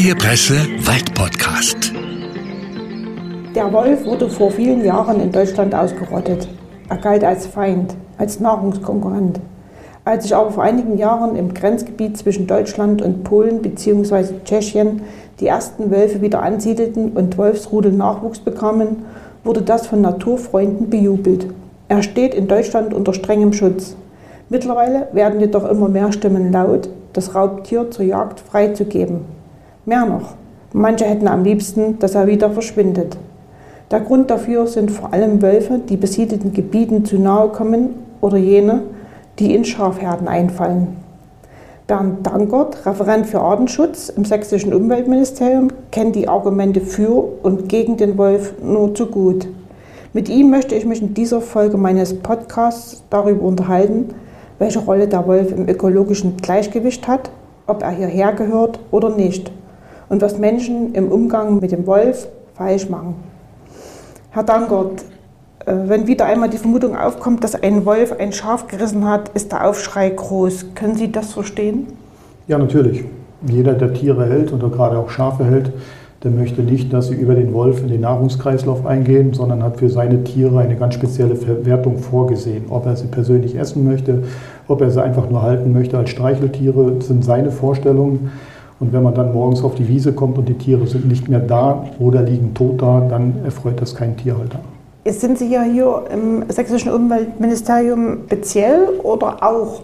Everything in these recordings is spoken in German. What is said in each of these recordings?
Freie Presse Waldpodcast. Der Wolf wurde vor vielen Jahren in Deutschland ausgerottet. Er galt als Feind, als Nahrungskonkurrent. Als sich aber vor einigen Jahren im Grenzgebiet zwischen Deutschland und Polen bzw. Tschechien die ersten Wölfe wieder ansiedelten und Wolfsrudel Nachwuchs bekamen, wurde das von Naturfreunden bejubelt. Er steht in Deutschland unter strengem Schutz. Mittlerweile werden jedoch immer mehr Stimmen laut, das Raubtier zur Jagd freizugeben. Mehr noch, manche hätten am liebsten, dass er wieder verschwindet. Der Grund dafür sind vor allem Wölfe, die besiedelten Gebieten zu nahe kommen oder jene, die in Schafherden einfallen. Bernd Dankert, Referent für Artenschutz im sächsischen Umweltministerium, kennt die Argumente für und gegen den Wolf nur zu gut. Mit ihm möchte ich mich in dieser Folge meines Podcasts darüber unterhalten, welche Rolle der Wolf im ökologischen Gleichgewicht hat, ob er hierher gehört oder nicht und was Menschen im Umgang mit dem Wolf falsch machen. Herr Dankert, äh, wenn wieder einmal die Vermutung aufkommt, dass ein Wolf ein Schaf gerissen hat, ist der Aufschrei groß. Können Sie das verstehen? Ja, natürlich. Jeder, der Tiere hält oder gerade auch Schafe hält, der möchte nicht, dass sie über den Wolf in den Nahrungskreislauf eingehen, sondern hat für seine Tiere eine ganz spezielle Verwertung vorgesehen. Ob er sie persönlich essen möchte, ob er sie einfach nur halten möchte als Streicheltiere, sind seine Vorstellungen. Und wenn man dann morgens auf die Wiese kommt und die Tiere sind nicht mehr da oder liegen tot da, dann erfreut das keinen Tierhalter. Sind Sie ja hier im sächsischen Umweltministerium speziell oder auch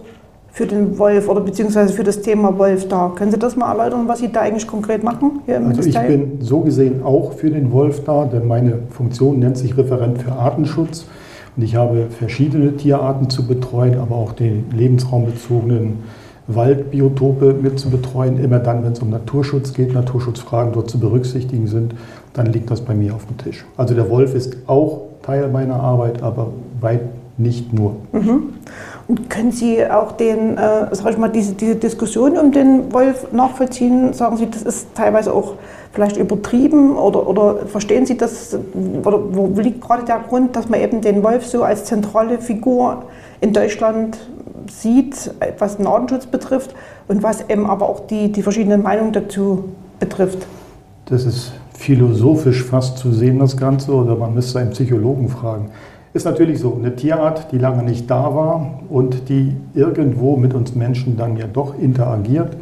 für den Wolf oder beziehungsweise für das Thema Wolf da. Können Sie das mal erläutern, was Sie da eigentlich konkret machen? Hier im also ich bin so gesehen auch für den Wolf da, denn meine Funktion nennt sich Referent für Artenschutz. Und ich habe verschiedene Tierarten zu betreuen, aber auch den lebensraumbezogenen Waldbiotope mit zu betreuen. Immer dann, wenn es um Naturschutz geht, Naturschutzfragen dort zu berücksichtigen sind, dann liegt das bei mir auf dem Tisch. Also der Wolf ist auch Teil meiner Arbeit, aber weit nicht nur. Mhm. Und können Sie auch den, äh, sag ich mal, diese, diese Diskussion um den Wolf nachvollziehen? Sagen Sie, das ist teilweise auch vielleicht übertrieben oder, oder verstehen Sie das? Oder wo liegt gerade der Grund, dass man eben den Wolf so als zentrale Figur in Deutschland sieht, was den Artenschutz betrifft und was eben aber auch die, die verschiedenen Meinungen dazu betrifft? Das ist philosophisch fast zu sehen, das Ganze, oder man müsste einen Psychologen fragen. Ist natürlich so, eine Tierart, die lange nicht da war und die irgendwo mit uns Menschen dann ja doch interagiert,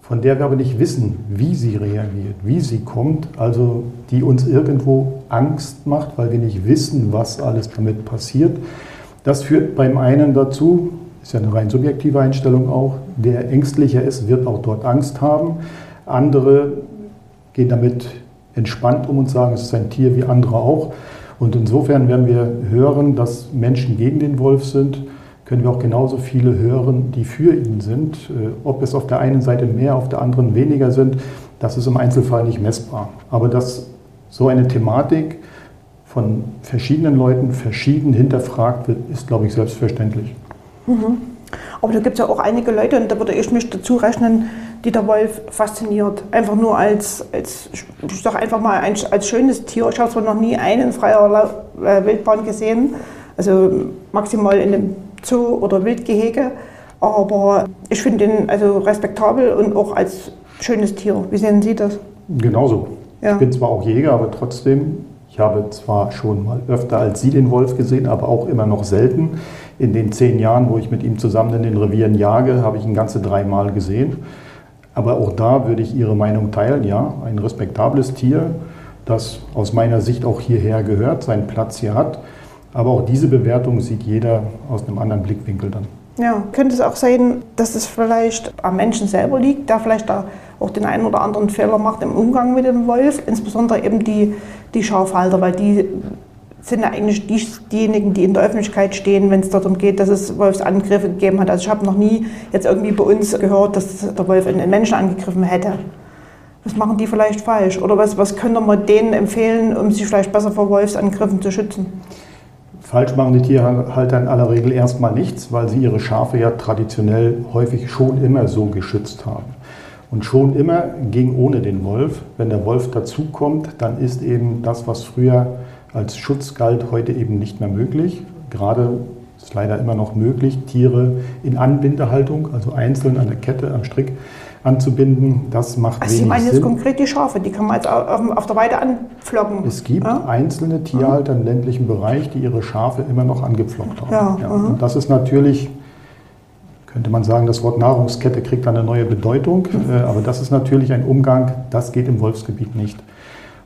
von der wir aber nicht wissen, wie sie reagiert, wie sie kommt, also die uns irgendwo Angst macht, weil wir nicht wissen, was alles damit passiert. Das führt beim einen dazu, ist ja eine rein subjektive Einstellung auch, der ängstlicher ist, wird auch dort Angst haben. Andere gehen damit entspannt um und sagen, es ist ein Tier wie andere auch. Und insofern, wenn wir hören, dass Menschen gegen den Wolf sind, können wir auch genauso viele hören, die für ihn sind. Äh, ob es auf der einen Seite mehr, auf der anderen weniger sind, das ist im Einzelfall nicht messbar. Aber dass so eine Thematik von verschiedenen Leuten verschieden hinterfragt wird, ist, glaube ich, selbstverständlich. Mhm. Aber da gibt es ja auch einige Leute, und da würde ich mich dazu rechnen, die der Wolf fasziniert. Einfach nur als, als ich sage einfach mal, ein, als schönes Tier. Ich habe zwar noch nie einen freier äh, Wildbahn gesehen, also maximal in einem Zoo oder Wildgehege, aber ich finde ihn also respektabel und auch als schönes Tier. Wie sehen Sie das? Genauso. Ja. Ich bin zwar auch Jäger, aber trotzdem, ich habe zwar schon mal öfter als Sie den Wolf gesehen, aber auch immer noch selten. In den zehn Jahren, wo ich mit ihm zusammen in den Revieren jage, habe ich ihn ganze dreimal gesehen. Aber auch da würde ich Ihre Meinung teilen. Ja, ein respektables Tier, das aus meiner Sicht auch hierher gehört, seinen Platz hier hat. Aber auch diese Bewertung sieht jeder aus einem anderen Blickwinkel dann. Ja, könnte es auch sein, dass es vielleicht am Menschen selber liegt, der vielleicht auch den einen oder anderen Fehler macht im Umgang mit dem Wolf, insbesondere eben die, die Schafhalter, weil die sind eigentlich die, diejenigen, die in der Öffentlichkeit stehen, wenn es darum geht, dass es Wolfsangriffe gegeben hat. Also ich habe noch nie jetzt irgendwie bei uns gehört, dass der Wolf einen Menschen angegriffen hätte. Was machen die vielleicht falsch? Oder was, was könnte man denen empfehlen, um sich vielleicht besser vor Wolfsangriffen zu schützen? Falsch machen die Tierhalter in aller Regel erstmal nichts, weil sie ihre Schafe ja traditionell häufig schon immer so geschützt haben. Und schon immer ging ohne den Wolf. Wenn der Wolf dazukommt, dann ist eben das, was früher als Schutz galt, heute eben nicht mehr möglich. Gerade ist leider immer noch möglich, Tiere in Anbindehaltung, also einzeln an der Kette, am Strick, anzubinden, das macht Also Sie wenig meinen jetzt Sinn. konkret die Schafe, die kann man jetzt auf, der Weide anpflocken. Es gibt Ja? einzelne Tierhalter im ländlichen Bereich, die ihre Schafe immer noch angepflockt haben. Ja, mhm. Und das ist natürlich, könnte man sagen, das Wort Nahrungskette kriegt dann eine neue Bedeutung, Mhm. äh, aber das ist natürlich ein Umgang, das geht im Wolfsgebiet nicht.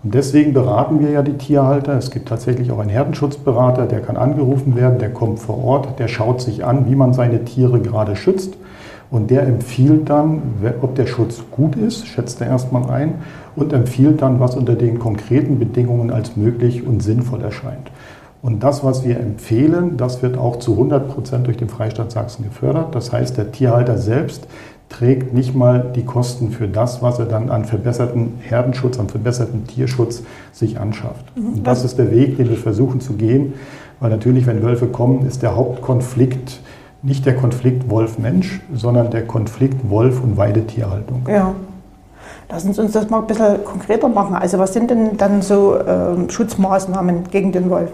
Und deswegen beraten wir ja die Tierhalter. Es gibt tatsächlich auch einen Herdenschutzberater, der kann angerufen werden, der kommt vor Ort, der schaut sich an, wie man seine Tiere gerade schützt. Und der empfiehlt dann, ob der Schutz gut ist, schätzt er erstmal ein und empfiehlt dann, was unter den konkreten Bedingungen als möglich und sinnvoll erscheint. Und das, was wir empfehlen, das wird auch zu 100 Prozent durch den Freistaat Sachsen gefördert. Das heißt, der Tierhalter selbst trägt nicht mal die Kosten für das, was er dann an verbesserten Herdenschutz, an verbesserten Tierschutz sich anschafft. Und das ist der Weg, den wir versuchen zu gehen, weil natürlich, wenn Wölfe kommen, ist der Hauptkonflikt nicht der Konflikt Wolf-Mensch, sondern der Konflikt Wolf- und Weidetierhaltung. Ja. Lassen Sie uns das mal ein bisschen konkreter machen. Also was sind denn dann so ähm, Schutzmaßnahmen gegen den Wolf?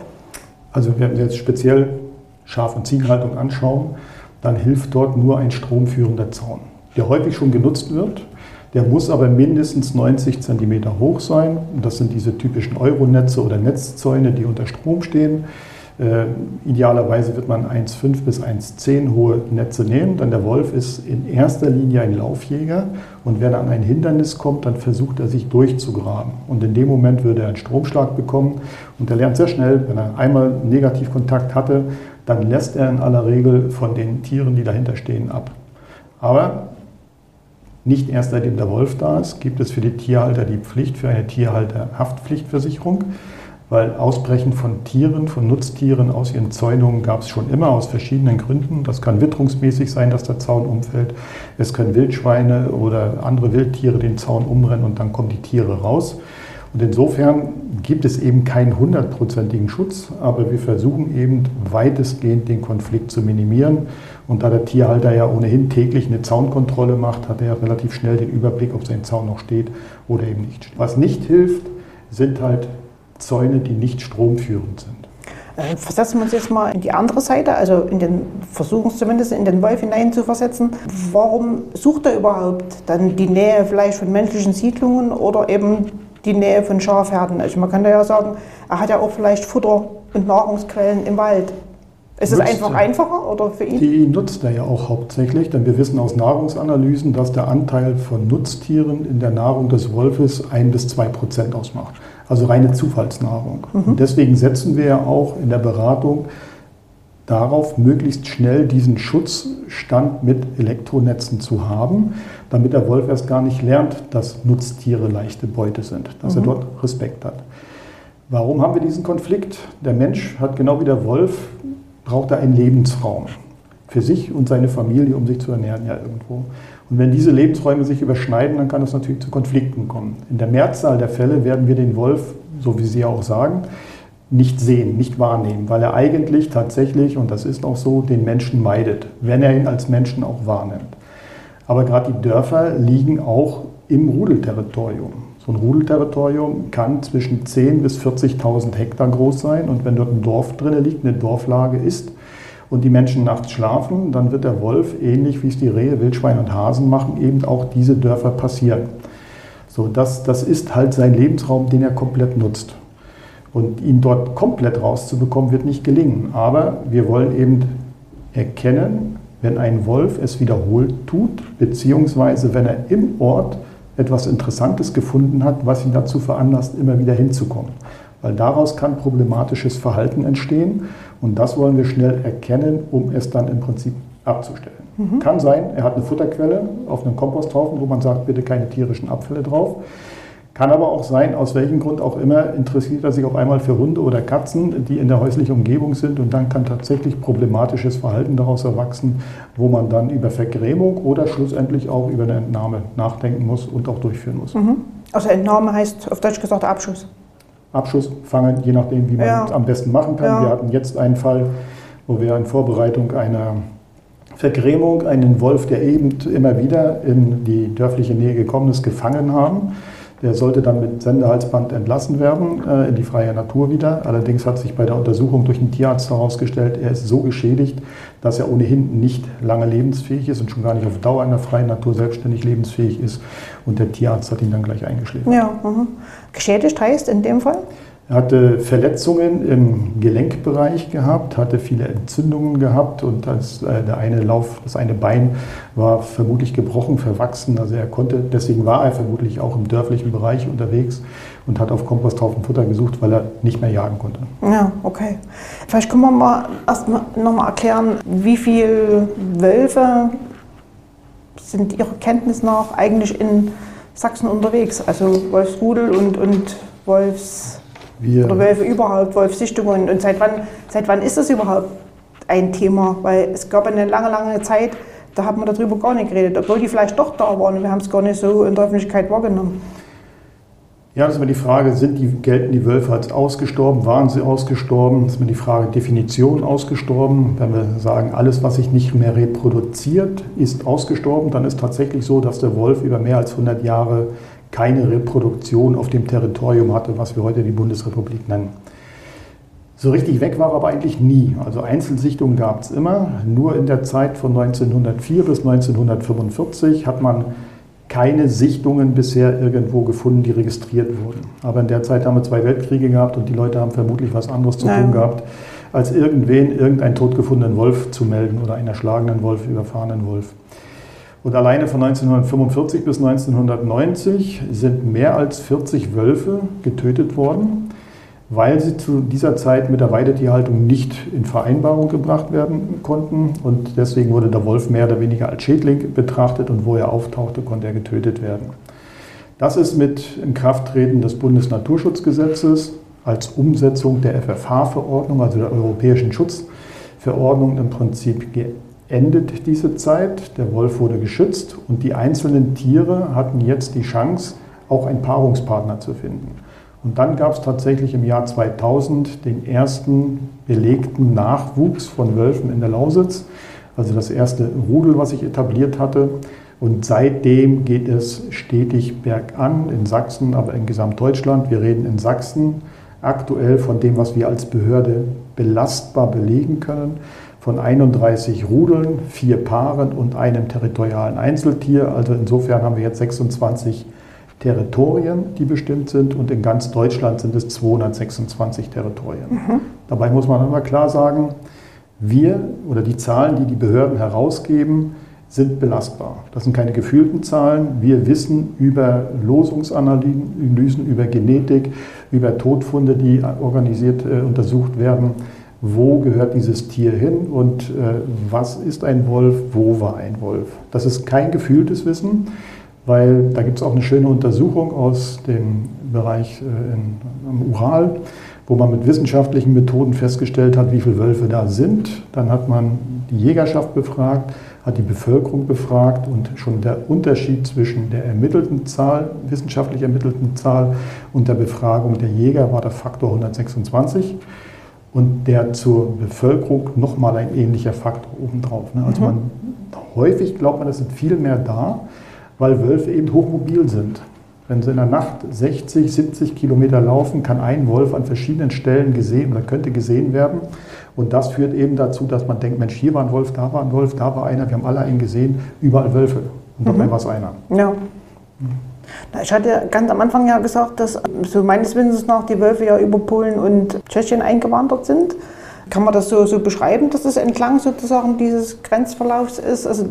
Also wenn wir jetzt speziell Schaf- und Ziegenhaltung anschauen, dann hilft dort nur ein stromführender Zaun, der häufig schon genutzt wird. Der muss aber mindestens 90 cm hoch sein. Und das sind diese typischen Euronetze oder Netzzäune, die unter Strom stehen. Äh, idealerweise wird man 1,5 bis 1,10 hohe Netze nehmen, denn der Wolf ist in erster Linie ein Laufjäger und wenn er an ein Hindernis kommt, dann versucht er sich durchzugraben. Und in dem Moment würde er einen Stromschlag bekommen und er lernt sehr schnell, wenn er einmal Negativkontakt hatte, dann lässt er in aller Regel von den Tieren, die dahinter stehen, ab. Aber nicht erst seitdem der Wolf da ist, gibt es für die Tierhalter die Pflicht für eine Tierhalterhaftpflichtversicherung, weil Ausbrechen von Tieren, von Nutztieren aus ihren Zäunungen gab es schon immer aus verschiedenen Gründen. Das kann witterungsmäßig sein, dass der Zaun umfällt. Es können Wildschweine oder andere Wildtiere den Zaun umrennen und dann kommen die Tiere raus. Und insofern gibt es eben keinen hundertprozentigen Schutz, aber wir versuchen eben weitestgehend den Konflikt zu minimieren. Und da der Tierhalter ja ohnehin täglich eine Zaunkontrolle macht, hat er ja relativ schnell den Überblick, ob sein Zaun noch steht oder eben nicht. Was nicht hilft, sind halt Zäune, die nicht stromführend sind. Äh, versetzen wir uns jetzt mal in die andere Seite, also in den versuchen es zumindest in den Wolf hinein zu versetzen. Warum sucht er überhaupt dann die Nähe vielleicht von menschlichen Siedlungen oder eben die Nähe von Schafherden? Also man kann da ja sagen, er hat ja auch vielleicht Futter und Nahrungsquellen im Wald. Ist es einfach er. einfacher oder für ihn? Die nutzt er ja auch hauptsächlich, denn wir wissen aus Nahrungsanalysen, dass der Anteil von Nutztieren in der Nahrung des Wolfes ein bis zwei Prozent ausmacht. Also reine Zufallsnahrung. Und deswegen setzen wir ja auch in der Beratung darauf, möglichst schnell diesen Schutzstand mit Elektronetzen zu haben, damit der Wolf erst gar nicht lernt, dass Nutztiere leichte Beute sind, dass er dort Respekt hat. Warum haben wir diesen Konflikt? Der Mensch hat genau wie der Wolf, braucht er einen Lebensraum für sich und seine Familie, um sich zu ernähren ja irgendwo. Und wenn diese Lebensräume sich überschneiden, dann kann es natürlich zu Konflikten kommen. In der Mehrzahl der Fälle werden wir den Wolf, so wie Sie auch sagen, nicht sehen, nicht wahrnehmen, weil er eigentlich tatsächlich, und das ist auch so, den Menschen meidet, wenn er ihn als Menschen auch wahrnimmt. Aber gerade die Dörfer liegen auch im Rudelterritorium. So ein Rudelterritorium kann zwischen 10.000 bis 40.000 Hektar groß sein und wenn dort ein Dorf drin liegt, eine Dorflage ist und die Menschen nachts schlafen, dann wird der Wolf, ähnlich wie es die Rehe, Wildschweine und Hasen machen, eben auch diese Dörfer passieren. So, das, das ist halt sein Lebensraum, den er komplett nutzt. Und ihn dort komplett rauszubekommen, wird nicht gelingen. Aber wir wollen eben erkennen, wenn ein Wolf es wiederholt tut, beziehungsweise wenn er im Ort etwas Interessantes gefunden hat, was ihn dazu veranlasst, immer wieder hinzukommen. Weil daraus kann problematisches Verhalten entstehen und das wollen wir schnell erkennen, um es dann im Prinzip abzustellen. Kann sein, er hat eine Futterquelle auf einem Komposthaufen, wo man sagt, bitte keine tierischen Abfälle drauf. Kann aber auch sein, aus welchem Grund auch immer, interessiert er sich auf einmal für Hunde oder Katzen, die in der häuslichen Umgebung sind und dann kann tatsächlich problematisches Verhalten daraus erwachsen, wo man dann über Vergrämung oder schlussendlich auch über eine Entnahme nachdenken muss und auch durchführen muss. Also Entnahme heißt auf Deutsch gesagt Abschuss. Abschuss, Fangen, je nachdem, wie man Ja. es am besten machen kann. Ja. Wir hatten jetzt einen Fall, wo wir in Vorbereitung einer Vergrämung einen Wolf, der eben immer wieder in die dörfliche Nähe gekommen ist, gefangen haben. Der sollte dann mit Sendehalsband entlassen werden äh, in die freie Natur wieder. Allerdings hat sich bei der Untersuchung durch den Tierarzt herausgestellt, er ist so geschädigt, dass er ohnehin nicht lange lebensfähig ist und schon gar nicht auf Dauer in der freien Natur selbstständig lebensfähig ist. Und der Tierarzt hat ihn dann gleich eingeschläfert. Ja, mhm. geschädigt heißt in dem Fall? Er hatte Verletzungen im Gelenkbereich gehabt, hatte viele Entzündungen gehabt und das, äh, der eine Lauf, das eine Bein war vermutlich gebrochen, verwachsen. Also er konnte, deswegen war er vermutlich auch im dörflichen Bereich unterwegs und hat auf Komposthaufen Futter gesucht, weil er nicht mehr jagen konnte. Ja, okay. Vielleicht können wir mal erst mal noch mal erklären, wie viele Wölfe sind Ihrer Kenntnis nach eigentlich in Sachsen unterwegs? Also Wolfsrudel und, und Wolfs wir Oder Wölfe überhaupt, Wolfsichtungen. Und seit wann, seit wann ist das überhaupt ein Thema? Weil es gab eine lange, lange Zeit, da hat man darüber gar nicht geredet, obwohl die vielleicht doch da waren und wir haben es gar nicht so in der Öffentlichkeit wahrgenommen. Ja, das ist immer die Frage, sind die, gelten die Wölfe als ausgestorben? Waren sie ausgestorben? Das ist immer die Frage, Definition ausgestorben. Wenn wir sagen, alles, was sich nicht mehr reproduziert, ist ausgestorben, dann ist tatsächlich so, dass der Wolf über mehr als 100 Jahre keine Reproduktion auf dem Territorium hatte, was wir heute die Bundesrepublik nennen. So richtig weg war er aber eigentlich nie. Also Einzelsichtungen gab es immer. Nur in der Zeit von 1904 bis 1945 hat man keine Sichtungen bisher irgendwo gefunden, die registriert wurden. Aber in der Zeit haben wir zwei Weltkriege gehabt und die Leute haben vermutlich was anderes zu Nein. tun gehabt, als irgendwen irgendeinen totgefundenen Wolf zu melden oder einen erschlagenen Wolf, überfahrenen Wolf. Und alleine von 1945 bis 1990 sind mehr als 40 Wölfe getötet worden, weil sie zu dieser Zeit mit der Weidetierhaltung nicht in Vereinbarung gebracht werden konnten. Und deswegen wurde der Wolf mehr oder weniger als Schädling betrachtet und wo er auftauchte, konnte er getötet werden. Das ist mit Inkrafttreten des Bundesnaturschutzgesetzes als Umsetzung der FFH-Verordnung, also der Europäischen Schutzverordnung, im Prinzip geändert endet diese Zeit. Der Wolf wurde geschützt und die einzelnen Tiere hatten jetzt die Chance, auch einen Paarungspartner zu finden. Und dann gab es tatsächlich im Jahr 2000 den ersten belegten Nachwuchs von Wölfen in der Lausitz, also das erste Rudel, was sich etabliert hatte. Und seitdem geht es stetig bergan in Sachsen, aber in Gesamtdeutschland. Wir reden in Sachsen aktuell von dem, was wir als Behörde belastbar belegen können von 31 Rudeln, vier Paaren und einem territorialen Einzeltier. Also insofern haben wir jetzt 26 Territorien, die bestimmt sind und in ganz Deutschland sind es 226 Territorien. Mhm. Dabei muss man immer klar sagen, wir oder die Zahlen, die die Behörden herausgeben, sind belastbar. Das sind keine gefühlten Zahlen. Wir wissen über Losungsanalysen, über Genetik, über Todfunde, die organisiert äh, untersucht werden wo gehört dieses Tier hin und äh, was ist ein Wolf, wo war ein Wolf. Das ist kein gefühltes Wissen, weil da gibt es auch eine schöne Untersuchung aus dem Bereich äh, in, am Ural, wo man mit wissenschaftlichen Methoden festgestellt hat, wie viele Wölfe da sind. Dann hat man die Jägerschaft befragt, hat die Bevölkerung befragt und schon der Unterschied zwischen der ermittelten Zahl, wissenschaftlich ermittelten Zahl und der Befragung der Jäger war der Faktor 126 und der zur Bevölkerung nochmal ein ähnlicher Faktor obendrauf. Ne? Also mhm. man, häufig glaubt man, es sind viel mehr da, weil Wölfe eben hochmobil sind. Wenn sie in der Nacht 60, 70 Kilometer laufen, kann ein Wolf an verschiedenen Stellen gesehen oder könnte gesehen werden. Und das führt eben dazu, dass man denkt, Mensch, hier war ein Wolf, da war ein Wolf, da war einer, wir haben alle einen gesehen, überall Wölfe. Und dabei mhm. war es einer. Ja. Ich hatte ganz am Anfang ja gesagt, dass so meines Wissens nach die Wölfe ja über Polen und Tschechien eingewandert sind. Kann man das so, so beschreiben, dass es entlang sozusagen dieses Grenzverlaufs ist? Also,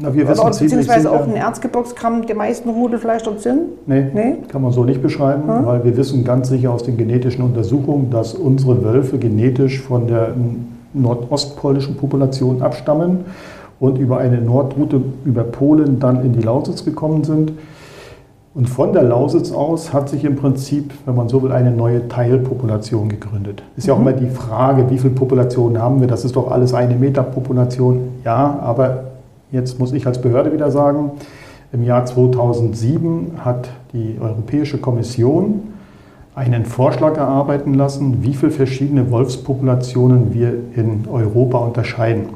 Na, wir wissen oder, beziehungsweise auch in Erzgebirgskram die meisten Rudel vielleicht dort sind? Nee, nee, kann man so nicht beschreiben, hm? weil wir wissen ganz sicher aus den genetischen Untersuchungen, dass unsere Wölfe genetisch von der nordostpolnischen Population abstammen und über eine Nordroute über Polen dann in die Lausitz gekommen sind. Und von der Lausitz aus hat sich im Prinzip, wenn man so will, eine neue Teilpopulation gegründet. Ist ja auch mhm. immer die Frage, wie viele Populationen haben wir? Das ist doch alles eine Metapopulation. Ja, aber jetzt muss ich als Behörde wieder sagen, im Jahr 2007 hat die Europäische Kommission einen Vorschlag erarbeiten lassen, wie viele verschiedene Wolfspopulationen wir in Europa unterscheiden.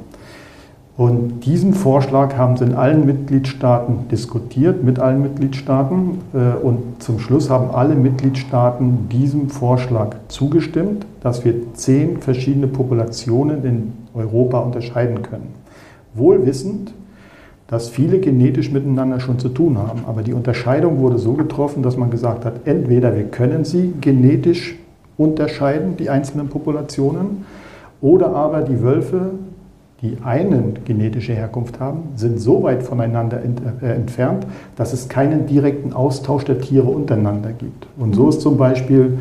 Und diesen Vorschlag haben sie in allen Mitgliedstaaten diskutiert, mit allen Mitgliedstaaten. Äh, und zum Schluss haben alle Mitgliedstaaten diesem Vorschlag zugestimmt, dass wir zehn verschiedene Populationen in Europa unterscheiden können. Wohl wissend, dass viele genetisch miteinander schon zu tun haben. Aber die Unterscheidung wurde so getroffen, dass man gesagt hat, entweder wir können sie genetisch unterscheiden, die einzelnen Populationen, oder aber die Wölfe die eine genetische Herkunft haben, sind so weit voneinander äh, entfernt, dass es keinen direkten Austausch der Tiere untereinander gibt. Und so ist zum Beispiel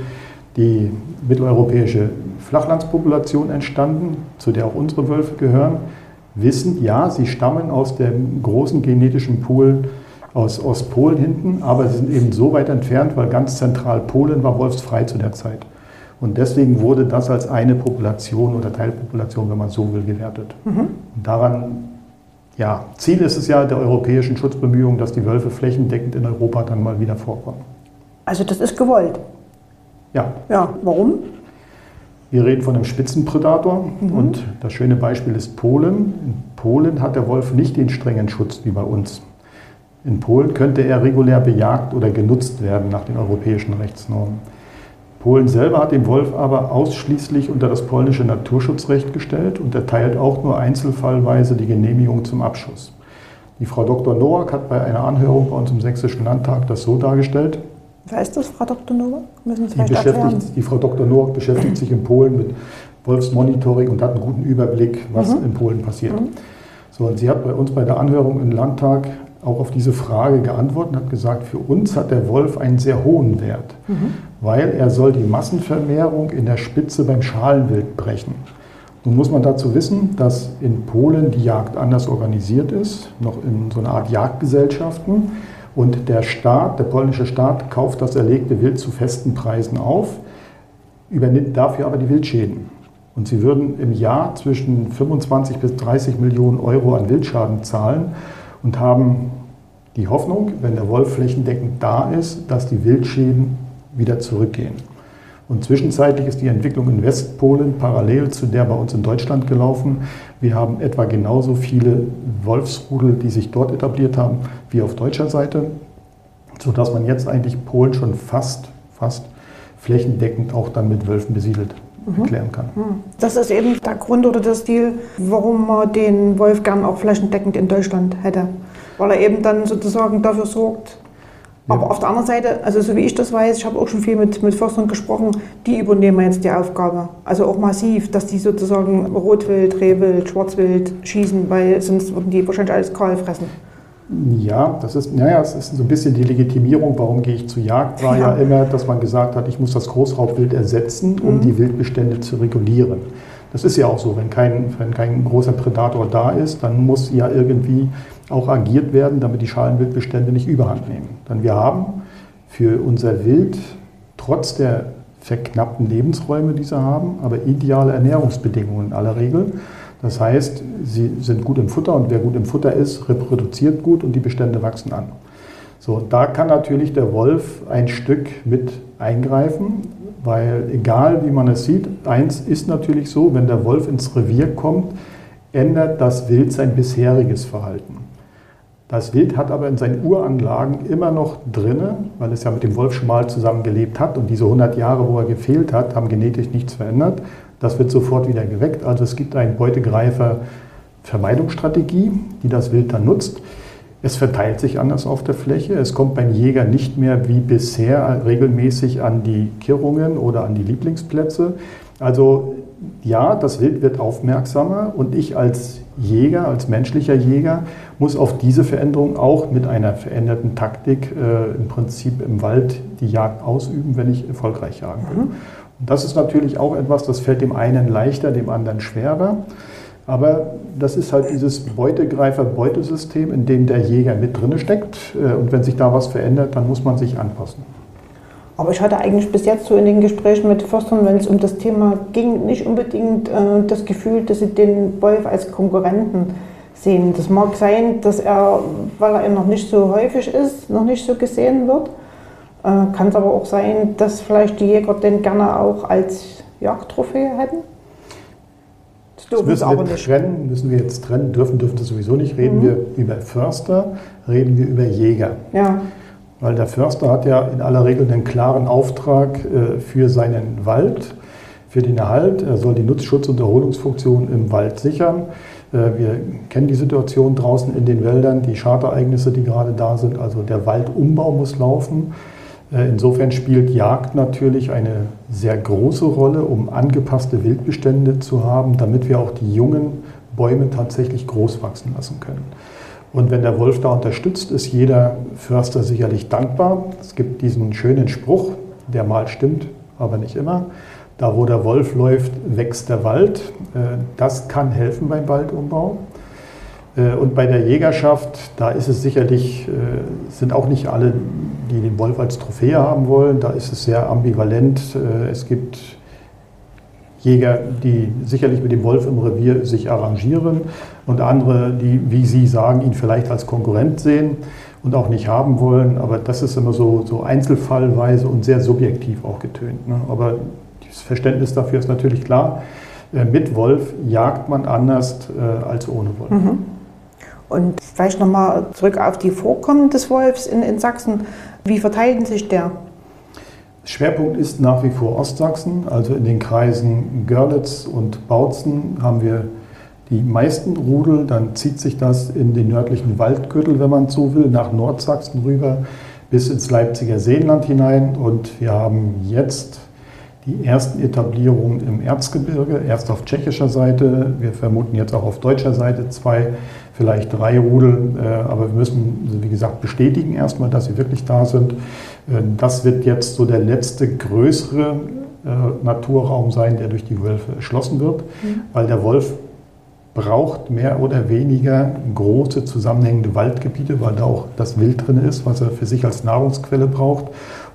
die mitteleuropäische Flachlandspopulation entstanden, zu der auch unsere Wölfe gehören, wissend, ja, sie stammen aus dem großen genetischen Pool aus Ostpolen hinten, aber sie sind eben so weit entfernt, weil ganz zentral Polen war wolfsfrei zu der Zeit. Und deswegen wurde das als eine Population oder Teilpopulation, wenn man so will, gewertet. Mhm. daran, ja, Ziel ist es ja der europäischen Schutzbemühungen, dass die Wölfe flächendeckend in Europa dann mal wieder vorkommen. Also das ist gewollt? Ja. Ja, warum? Wir reden von einem Spitzenpredator mhm. und das schöne Beispiel ist Polen. In Polen hat der Wolf nicht den strengen Schutz wie bei uns. In Polen könnte er regulär bejagt oder genutzt werden nach den europäischen Rechtsnormen. Polen selber hat den Wolf aber ausschließlich unter das polnische Naturschutzrecht gestellt und erteilt auch nur einzelfallweise die Genehmigung zum Abschuss. Die Frau Dr. Nowak hat bei einer Anhörung bei uns im Sächsischen Landtag das so dargestellt. Wer ist das, Frau Dr. Nowak? Müssen Sie die, beschäftigt, die Frau Dr. Nowak beschäftigt sich in Polen mit Wolfsmonitoring und hat einen guten Überblick, was mhm. in Polen passiert. Mhm. So, und sie hat bei uns bei der Anhörung im Landtag auch auf diese Frage geantwortet und hat gesagt, für uns hat der Wolf einen sehr hohen Wert, mhm. weil er soll die Massenvermehrung in der Spitze beim Schalenwild brechen. Nun muss man dazu wissen, dass in Polen die Jagd anders organisiert ist, noch in so einer Art Jagdgesellschaften. Und der Staat, der polnische Staat, kauft das erlegte Wild zu festen Preisen auf, übernimmt dafür aber die Wildschäden. Und sie würden im Jahr zwischen 25 bis 30 Millionen Euro an Wildschaden zahlen und haben die Hoffnung, wenn der Wolf flächendeckend da ist, dass die Wildschäden wieder zurückgehen. Und zwischenzeitlich ist die Entwicklung in Westpolen parallel zu der bei uns in Deutschland gelaufen. Wir haben etwa genauso viele Wolfsrudel, die sich dort etabliert haben, wie auf deutscher Seite, sodass man jetzt eigentlich Polen schon fast, fast flächendeckend auch dann mit Wölfen besiedelt mhm. erklären kann. Mhm. Das ist eben der Grund oder das Ziel, warum man den Wolf gern auch flächendeckend in Deutschland hätte. Weil er eben dann sozusagen dafür sorgt. Ja. Aber auf der anderen Seite, also so wie ich das weiß, ich habe auch schon viel mit, mit Förstern gesprochen, die übernehmen jetzt die Aufgabe. Also auch massiv, dass die sozusagen Rotwild, Rehwild, Schwarzwild schießen, weil sonst würden die wahrscheinlich alles kahl fressen. Ja, das ist, naja, es ist so ein bisschen die Legitimierung, warum gehe ich zur Jagd, war ja. ja immer, dass man gesagt hat, ich muss das Großraubwild ersetzen, um mhm. die Wildbestände zu regulieren. Das ist ja auch so, wenn kein, wenn kein großer Predator da ist, dann muss ja irgendwie auch agiert werden, damit die Schalenwildbestände nicht überhand nehmen. Denn wir haben für unser Wild trotz der verknappten Lebensräume, die sie haben, aber ideale Ernährungsbedingungen in aller Regel. Das heißt, sie sind gut im Futter und wer gut im Futter ist, reproduziert gut und die Bestände wachsen an. So, da kann natürlich der Wolf ein Stück mit eingreifen, weil egal wie man es sieht, eins ist natürlich so, wenn der Wolf ins Revier kommt, ändert das Wild sein bisheriges Verhalten. Das Wild hat aber in seinen Uranlagen immer noch drinne, weil es ja mit dem Wolf schon mal zusammengelebt hat und diese 100 Jahre, wo er gefehlt hat, haben genetisch nichts verändert. Das wird sofort wieder geweckt. Also es gibt eine Beutegreifer-Vermeidungsstrategie, die das Wild dann nutzt. Es verteilt sich anders auf der Fläche. Es kommt beim Jäger nicht mehr wie bisher regelmäßig an die Kirrungen oder an die Lieblingsplätze. Also ja, das Wild wird aufmerksamer und ich als Jäger, als menschlicher Jäger, muss auf diese Veränderung auch mit einer veränderten Taktik äh, im Prinzip im Wald die Jagd ausüben, wenn ich erfolgreich jagen will. Mhm. Das ist natürlich auch etwas, das fällt dem einen leichter, dem anderen schwerer. Aber das ist halt dieses Beutegreifer-Beutesystem, in dem der Jäger mit drin steckt. Äh, und wenn sich da was verändert, dann muss man sich anpassen. Aber ich hatte eigentlich bis jetzt so in den Gesprächen mit Förstern, wenn es um das Thema ging, nicht unbedingt äh, das Gefühl, dass sie den Wolf als Konkurrenten sehen. Das mag sein, dass er, weil er noch nicht so häufig ist, noch nicht so gesehen wird. Äh, Kann es aber auch sein, dass vielleicht die Jäger den gerne auch als Jagdtrophäe hätten? Das Das müssen aber wir nicht. trennen, müssen wir jetzt trennen, dürfen, dürfen sie sowieso nicht. Reden wir über Förster, reden wir über Jäger. Ja, Weil der Förster hat ja in aller Regel einen klaren Auftrag äh, für seinen Wald, für den Erhalt. Er soll die Nutzschutz- und Erholungsfunktion im Wald sichern. Äh, Wir kennen die Situation draußen in den Wäldern, die Schadereignisse, die gerade da sind. Also der Waldumbau muss laufen. Äh, Insofern spielt Jagd natürlich eine sehr große Rolle, um angepasste Wildbestände zu haben, damit wir auch die jungen Bäume tatsächlich groß wachsen lassen können. Und wenn der Wolf da unterstützt, ist jeder Förster sicherlich dankbar. Es gibt diesen schönen Spruch, der mal stimmt, aber nicht immer. Da, wo der Wolf läuft, wächst der Wald. Äh, Das kann helfen beim Waldumbau. Äh, Und bei der Jägerschaft, da ist es sicherlich, sind auch nicht alle, die den Wolf als Trophäe haben wollen. Da ist es sehr ambivalent. Äh, Es gibt Jäger, die sicherlich mit dem Wolf im Revier sich arrangieren und andere, die, wie Sie sagen, ihn vielleicht als Konkurrent sehen und auch nicht haben wollen. Aber das ist immer so, so einzelfallweise und sehr subjektiv auch getönt. Ne? Aber das Verständnis dafür ist natürlich klar. Äh, Mit Wolf jagt man anders äh, als ohne Wolf. und vielleicht nochmal zurück auf die Vorkommen des Wolfs in, in Sachsen. Wie verteilen sich der? Schwerpunkt ist nach wie vor Ostsachsen, also in den Kreisen Görlitz und Bautzen haben wir die meisten Rudel. Dann zieht sich das in den nördlichen Waldgürtel, wenn man so will, nach Nordsachsen rüber bis ins Leipziger Seenland hinein. Und wir haben jetzt die ersten Etablierungen im Erzgebirge, erst auf tschechischer Seite, wir vermuten jetzt auch auf deutscher Seite zwei, vielleicht drei Rudel, äh, aber wir müssen, wie gesagt, bestätigen erstmal, dass sie wirklich da sind. Äh, Das wird jetzt so der letzte größere äh, Naturraum sein, der durch die Wölfe erschlossen wird, weil der Wolf braucht mehr oder weniger große zusammenhängende Waldgebiete, weil da auch das Wild drin ist, was er für sich als Nahrungsquelle braucht.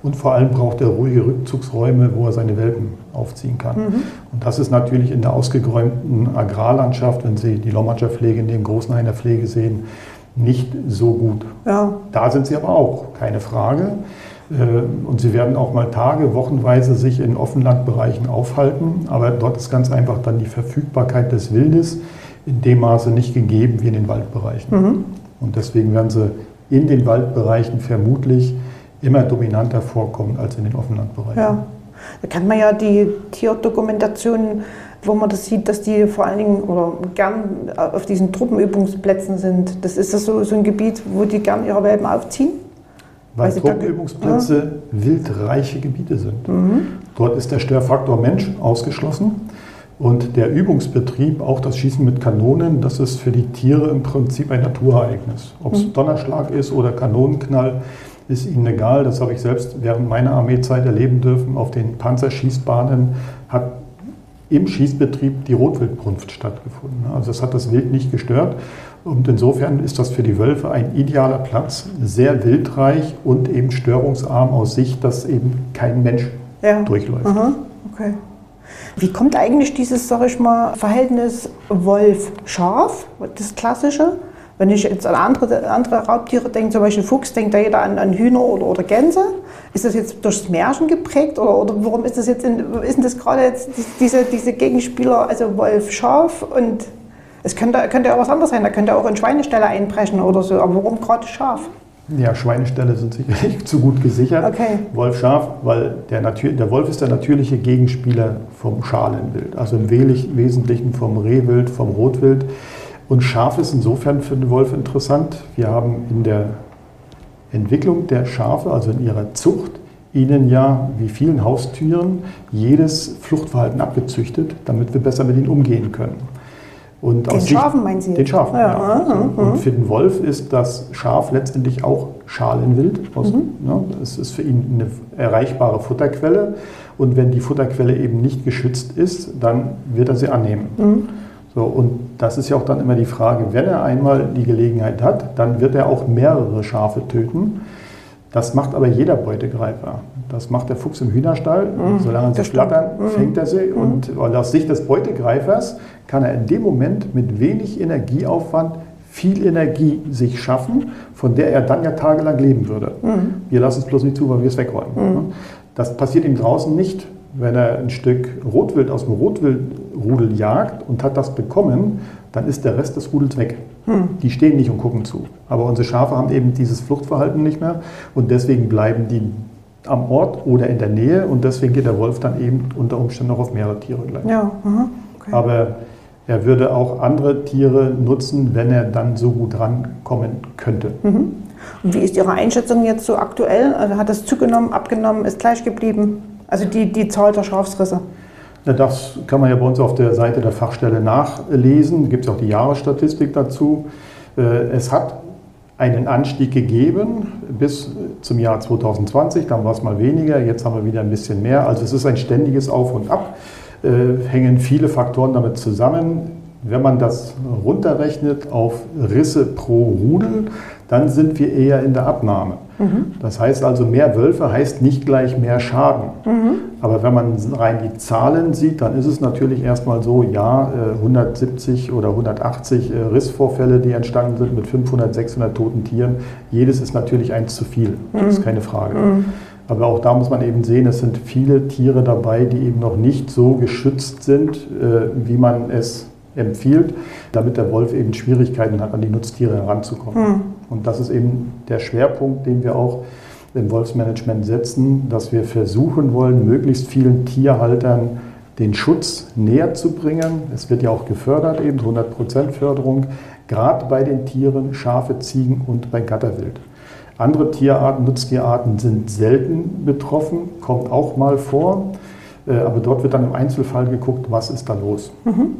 Und vor allem braucht er ruhige Rückzugsräume, wo er seine Welpen aufziehen kann. Und das ist natürlich in der ausgeräumten Agrarlandschaft, wenn Sie die Lommatscher Pflege in dem Großenhainer Pflege sehen, nicht so gut. Ja, Da sind sie aber auch, keine Frage. Äh, Und sie werden auch mal Tage, wochenweise sich in Offenlandbereichen aufhalten. Aber dort ist ganz einfach dann die Verfügbarkeit des Wildes in dem Maße nicht gegeben wie in den Waldbereichen. Und deswegen werden sie in den Waldbereichen vermutlich immer dominanter vorkommen als in den Offenlandbereichen. ja. Da kennt man ja die Tierdokumentationen, wo man das sieht, dass die vor allen Dingen oder gern auf diesen Truppenübungsplätzen sind. Das ist das so, so ein Gebiet, wo die gern ihre Welpen aufziehen? Weil Weil da- Truppenübungsplätze wildreiche Gebiete sind. Dort ist der Störfaktor Mensch ausgeschlossen. Und der Übungsbetrieb, auch das Schießen mit Kanonen, das ist für die Tiere im Prinzip ein Naturereignis. Ob es Donnerschlag ist oder Kanonenknall, ist ihnen egal. Das habe ich selbst während meiner Armeezeit erleben dürfen. Auf den Panzerschießbahnen hat im Schießbetrieb die Rotwildbrunft stattgefunden. Also das hat das Wild nicht gestört. Und insofern ist das für die Wölfe ein idealer Platz, sehr wildreich und eben störungsarm aus Sicht, dass eben kein Mensch Ja. durchläuft. Aha, okay. Wie kommt eigentlich dieses, sag ich mal, Verhältnis Wolf-Schaf, das klassische? Wenn ich jetzt an andere, andere Raubtiere denke, zum Beispiel Fuchs, denkt da jeder an, an Hühner oder, oder Gänse. Ist das jetzt durchs Märchen geprägt oder, oder warum ist das jetzt, in, ist denn das gerade jetzt die- diese, diese Gegenspieler, also Wolf-Schaf und es könnte, könnte ja was anderes sein, da könnte auch in Schweineställe einbrechen oder so, aber warum gerade Schaf? Ja, Schweineställe sind sicherlich zu gut gesichert. Okay. Wolf Schaf, weil der, Natür der Wolf ist der natürliche Gegenspieler vom Schalenwild, also im Wesentlich- Wesentlichen vom Rehwild, vom Rotwild. Und Schaf ist insofern für den Wolf interessant. Wir haben in der Entwicklung der Schafe, also in ihrer Zucht, ihnen ja wie vielen Haustieren jedes Fluchtverhalten abgezüchtet, damit wir besser mit ihnen umgehen können. Und Den Schafen meinen Sie? Den Schafen, Ja, ja. aha, Und für den Wolf ist das Schaf letztendlich auch Schalenwild. Aus, Mhm. ne, es ist für ihn eine erreichbare Futterquelle. Und wenn die Futterquelle eben nicht geschützt ist, dann wird er sie annehmen. Mhm. So, und das ist ja auch dann immer die Frage, wenn er einmal die Gelegenheit hat, dann wird er auch mehrere Schafe töten. Das macht aber jeder Beutegreifer. Das macht der Fuchs im Hühnerstall. Solange sie Mhm. stimmt. Mhm. flattern, fängt er sie. Und weil aus Sicht des Beutegreifers kann er in dem Moment mit wenig Energieaufwand viel Energie sich schaffen, von der er dann ja tagelang leben würde. Mhm. Wir lassen es bloß nicht zu, weil wir es wegräumen. Das passiert ihm draußen nicht, wenn er ein Stück Rotwild aus dem Rotwildrudel jagt und hat das bekommen, dann ist der Rest des Rudels weg. Hm. Die stehen nicht und gucken zu. Aber unsere Schafe haben eben dieses Fluchtverhalten nicht mehr und deswegen bleiben die am Ort oder in der Nähe und deswegen geht der Wolf dann eben unter Umständen noch auf mehrere Tiere gleich. Ja, okay. Aber er würde auch andere Tiere nutzen, wenn er dann so gut rankommen könnte. Mhm. Und wie ist Ihre Einschätzung jetzt so aktuell? Also hat das zugenommen, abgenommen, ist gleich geblieben? Also die, die Zahl der Schafsrisse? Das kann man ja bei uns auf der Seite der Fachstelle nachlesen. Da gibt es auch die Jahresstatistik dazu. Äh, es hat einen Anstieg gegeben bis zum Jahr 2020. Dann war es mal weniger, jetzt haben wir wieder ein bisschen mehr. Also es ist ein ständiges Auf und Ab. Äh, hängen viele Faktoren damit zusammen. Wenn man das runterrechnet auf Risse pro Rudel, dann sind wir eher in der Abnahme. Mhm. Das heißt also, mehr Wölfe heißt nicht gleich mehr Schaden. Mhm. Aber wenn man rein die Zahlen sieht, dann ist es natürlich erstmal so, ja, 170 äh, oder 180 äh, Rissvorfälle, die entstanden sind mit 500, 600 toten Tieren. Jedes ist natürlich eins zu viel, das ist mhm. keine Frage. Mhm. Aber auch da muss man eben sehen, es sind viele Tiere dabei, die eben noch nicht so geschützt sind, äh, wie man es empfiehlt, damit der Wolf eben Schwierigkeiten hat, an die Nutztiere heranzukommen. Und das ist eben der Schwerpunkt, den wir auch im Wolfsmanagement setzen, dass wir versuchen wollen, möglichst vielen Tierhaltern den Schutz näher zu bringen. Es wird ja auch gefördert, eben 100% Förderung, gerade bei den Tieren, Schafe, Ziegen und bei Gatterwild. Andere Tierarten, Nutztierarten sind selten betroffen, kommt auch mal vor. Äh, aber dort wird dann im Einzelfall geguckt, was ist da los. Mhm.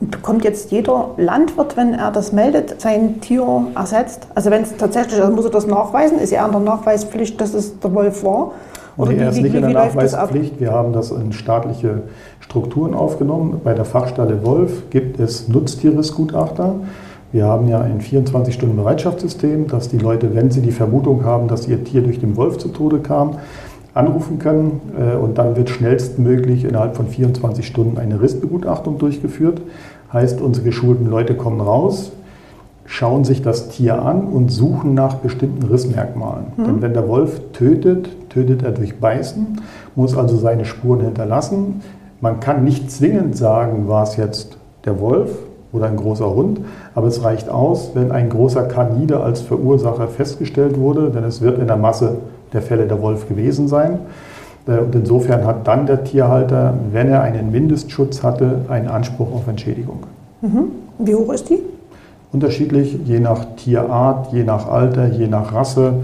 Und bekommt jetzt jeder Landwirt, wenn er das meldet, sein Tier ersetzt? Also wenn es tatsächlich, also muss er das nachweisen, ist er an der Nachweispflicht, dass es der Wolf war? Oder nee, er ist nicht in der Nachweispflicht. Wir haben das in staatliche Strukturen aufgenommen. Bei der Fachstelle Wolf gibt es Nutztieresgutachter. Wir haben ja ein 24-Stunden-Bereitschaftssystem, dass die Leute, wenn sie die Vermutung haben, dass ihr Tier durch den Wolf zu Tode kam, anrufen können äh, und dann wird schnellstmöglich innerhalb von 24 Stunden eine Rissbegutachtung durchgeführt. Heißt, unsere geschulten Leute kommen raus, schauen sich das Tier an und suchen nach bestimmten Rissmerkmalen. Mhm. Denn wenn der Wolf tötet, tötet er durch Beißen, muss also seine Spuren hinterlassen. Man kann nicht zwingend sagen, war es jetzt der Wolf oder ein großer Hund, aber es reicht aus, wenn ein großer Kanide als Verursacher festgestellt wurde, denn es wird in der Masse der Fälle der Wolf gewesen sein. Äh, und insofern hat dann der Tierhalter, wenn er einen Mindestschutz hatte, einen Anspruch auf Entschädigung. Mhm. Wie hoch ist die? Unterschiedlich, je nach Tierart, je nach Alter, je nach Rasse.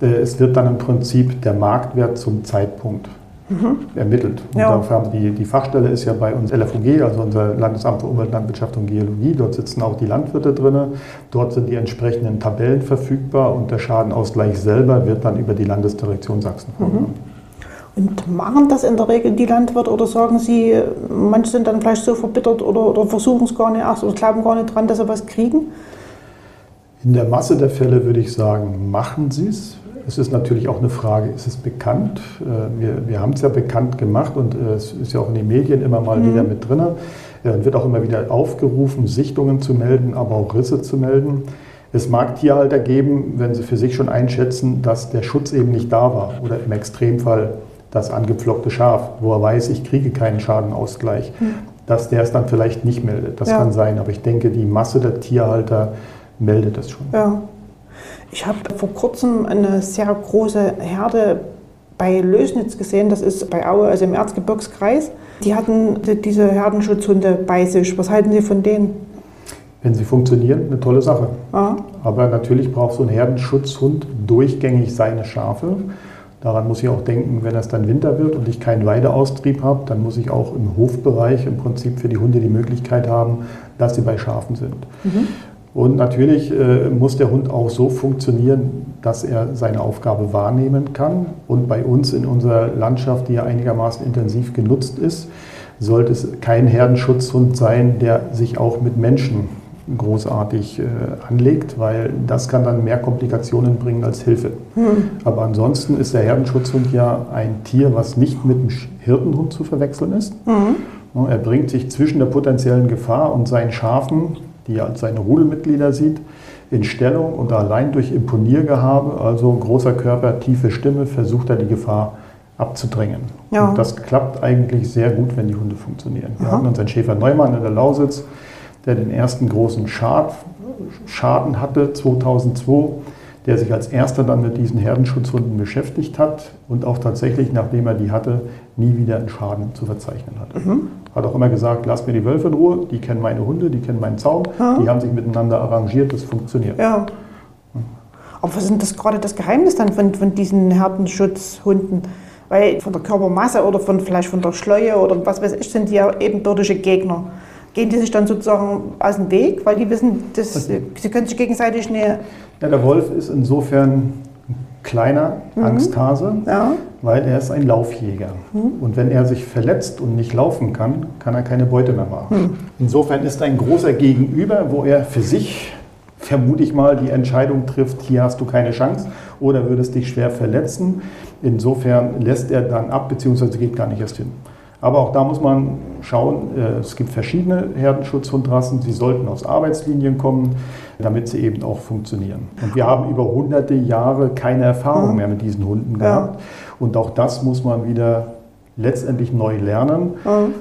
Äh, es wird dann im Prinzip der Marktwert zum Zeitpunkt mhm. ermittelt. Und ja. dafür haben die, die Fachstelle ist ja bei uns LFUG, also unser Landesamt für Umwelt, Landwirtschaft und Geologie. Dort sitzen auch die Landwirte drin. Dort sind die entsprechenden Tabellen verfügbar und der Schadenausgleich selber wird dann über die Landesdirektion Sachsen vorgenommen. Mhm. Und machen das in der Regel die Landwirte oder sagen Sie, manche sind dann vielleicht so verbittert oder, oder versuchen es gar nicht erst oder glauben gar nicht dran, dass sie was kriegen? In der Masse der Fälle würde ich sagen, machen sie es. Es ist natürlich auch eine Frage, ist es bekannt? Äh, wir, wir haben es ja bekannt gemacht und äh, es ist ja auch in den Medien immer mal mhm. wieder mit drin. Es wird auch immer wieder aufgerufen, Sichtungen zu melden, aber auch Risse zu melden. Es mag Tierhalter geben, wenn sie für sich schon einschätzen, dass der Schutz eben nicht da war oder im Extremfall das angepflockte Schaf, wo er weiß, ich kriege keinen Schadenausgleich, mhm. dass der es dann vielleicht nicht meldet. Das ja. kann sein, aber ich denke, die Masse der Tierhalter meldet es schon. Ja. Ich habe vor kurzem eine sehr große Herde bei Lösnitz gesehen, das ist bei Aue, also im Erzgebirgskreis. Die hatten diese Herdenschutzhunde bei sich. Was halten Sie von denen? Wenn sie funktionieren, eine tolle Sache. Aha. Aber natürlich braucht so ein Herdenschutzhund durchgängig seine Schafe. Daran muss ich auch denken, wenn es dann Winter wird und ich keinen Weideaustrieb habe, dann muss ich auch im Hofbereich im Prinzip für die Hunde die Möglichkeit haben, dass sie bei Schafen sind. Mhm. Und natürlich äh, muss der Hund auch so funktionieren, dass er seine Aufgabe wahrnehmen kann. Und bei uns in unserer Landschaft, die ja einigermaßen intensiv genutzt ist, sollte es kein Herdenschutzhund sein, der sich auch mit Menschen großartig äh, anlegt, weil das kann dann mehr Komplikationen bringen als Hilfe. Hm. Aber ansonsten ist der Herdenschutzhund ja ein Tier, was nicht mit dem Hirtenhund zu verwechseln ist. Hm. Er bringt sich zwischen der potenziellen Gefahr und seinen Schafen die er als seine Rudelmitglieder sieht, in Stellung und allein durch Imponiergehabe, also großer Körper, tiefe Stimme, versucht er die Gefahr abzudrängen. Ja. Und das klappt eigentlich sehr gut, wenn die Hunde funktionieren. Wir Aha. hatten unseren Schäfer Neumann in der Lausitz, der den ersten großen Schad, Schaden hatte 2002, der sich als erster dann mit diesen Herdenschutzhunden beschäftigt hat und auch tatsächlich, nachdem er die hatte, nie wieder einen Schaden zu verzeichnen hatte. Mhm. Hat auch immer gesagt, lass mir die Wölfe in Ruhe, die kennen meine Hunde, die kennen meinen Zaun, Ja. die haben sich miteinander arrangiert, das funktioniert. Ja. Aber was ist denn das gerade das Geheimnis dann von, von diesen Herdenschutzhunden? Weil von der Körpermasse oder von vielleicht von der Schleue oder was weiß ich, sind die ja ebenbürtige Gegner. Gehen die sich dann sozusagen aus dem Weg, weil die wissen, dass sie können sich gegenseitig eine. Ja, der Wolf ist insofern ein kleiner Angsthase, Ja. weil er ist ein Laufjäger. Und wenn er sich verletzt und nicht laufen kann, kann er keine Beute mehr machen. Insofern ist er ein großer Gegenüber, wo er für sich, vermute ich mal, die Entscheidung trifft, hier hast du keine Chance oder würdest dich schwer verletzen. Insofern lässt er dann ab, beziehungsweise geht gar nicht erst hin. Aber auch da muss man schauen, äh, es gibt verschiedene Herdenschutzhundrassen, sie sollten aus Arbeitslinien kommen, damit sie eben auch funktionieren. Und wir haben über hunderte Jahre keine Erfahrung mehr mit diesen Hunden gehabt. Und auch das muss man wieder letztendlich neu lernen.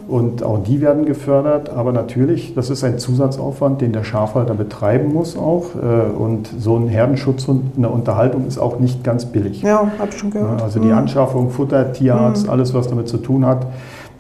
Und auch die werden gefördert. Aber natürlich, das ist ein Zusatzaufwand, den der Schafhalter betreiben muss auch. Äh, Und so ein Herdenschutzhund, eine Unterhaltung ist auch nicht ganz billig. Ja, habe ich schon gehört. Also die Anschaffung, Futter, Tierarzt, alles, was damit zu tun hat,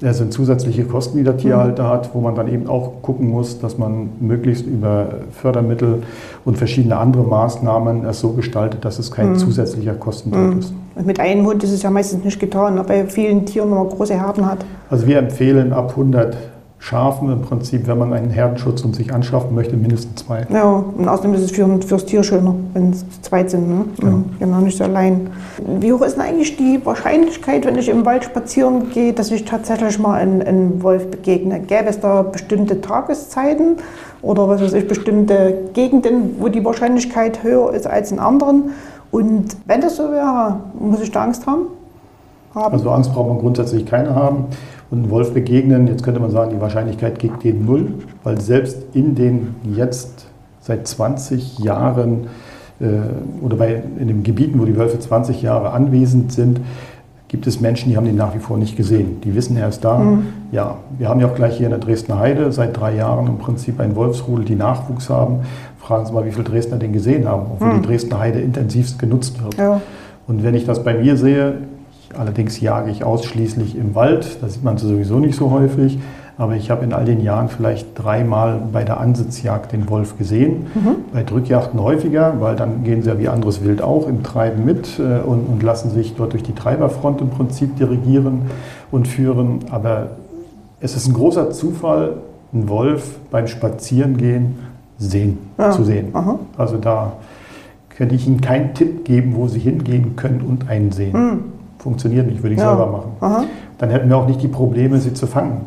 das sind zusätzliche Kosten, die der Tierhalter hat, wo man dann eben auch gucken muss, dass man möglichst über Fördermittel und verschiedene andere Maßnahmen es so gestaltet, dass es kein zusätzlicher Kostendruck ist. Und mit einem Hund ist es ja meistens nicht getan, aber bei vielen Tieren, wenn man große Herden hat. Also wir empfehlen ab 100 Schafen im Prinzip, wenn man einen Herdenschutz und sich anschaffen möchte, mindestens zwei. Ja, und außerdem ist es für, fürs Tier schöner, wenn es zu zweit sind. Ne? Mhm. Genau, nicht so allein. Wie hoch ist denn eigentlich die Wahrscheinlichkeit, wenn ich im Wald spazieren gehe, dass ich tatsächlich mal einem, einem Wolf begegne? Gäbe es da bestimmte Tageszeiten oder was weiß ich, bestimmte Gegenden, wo die Wahrscheinlichkeit höher ist als in anderen? Und wenn das so wäre, muss ich da Angst haben? haben? Also Angst braucht man grundsätzlich keine haben. Und einem Wolf begegnen, jetzt könnte man sagen, die Wahrscheinlichkeit geht gegen Null, weil selbst in den jetzt seit 20 Jahren äh, oder bei, in den Gebieten, wo die Wölfe 20 Jahre anwesend sind, gibt es Menschen, die haben den nach wie vor nicht gesehen. Die wissen, er ist da. Ja, wir haben ja auch gleich hier in der Dresdner Heide seit drei Jahren im Prinzip ein Wolfsrudel, die Nachwuchs haben. Fragen Sie mal, wie viele Dresdner den gesehen haben, obwohl die Dresdner Heide intensivst genutzt wird. ja. Und wenn ich das bei mir sehe, allerdings jage ich ausschließlich im Wald, da sieht man es sowieso nicht so häufig, aber ich habe in all den Jahren vielleicht dreimal bei der Ansitzjagd den Wolf gesehen, bei Drückjachten häufiger, weil dann gehen sie ja wie anderes Wild auch im Treiben mit äh, und, und lassen sich dort durch die Treiberfront im Prinzip dirigieren und führen. Aber es ist ein großer Zufall, einen Wolf beim Spazierengehen sehen, Ja. zu sehen. Aha. Also da könnte ich Ihnen keinen Tipp geben, wo Sie hingehen können und einen sehen. Funktioniert nicht, würde ich. Ja. selber machen. Aha. Dann hätten wir auch nicht die Probleme, sie zu fangen.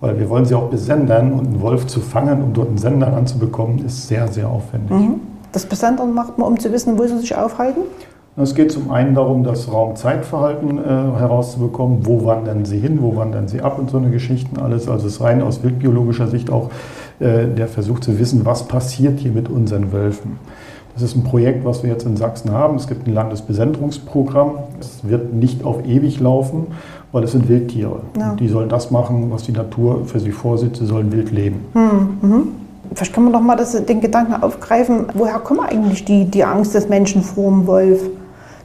Weil wir wollen sie auch besendern und einen Wolf zu fangen und dort einen Sender anzubekommen, ist sehr, sehr aufwendig. Mhm. Das Besondere macht man, um zu wissen, wo sie sich aufhalten? Es geht zum einen darum, das Raum-Zeitverhalten äh, herauszubekommen. Wo wandern sie hin, wo wandern sie ab und so eine Geschichten alles. Also es ist rein aus wildbiologischer Sicht auch äh, der Versuch zu wissen, was passiert hier mit unseren Wölfen. Das ist ein Projekt, was wir jetzt in Sachsen haben. Es gibt ein Landesbesenderungsprogramm. Es wird nicht auf ewig laufen, weil es sind Wildtiere. Ja. Die sollen das machen, was die Natur für sie vorsieht. Sie sollen wild leben. Vielleicht kann man doch mal das, den Gedanken aufgreifen, woher kommt eigentlich die, die Angst des Menschen vor dem Wolf?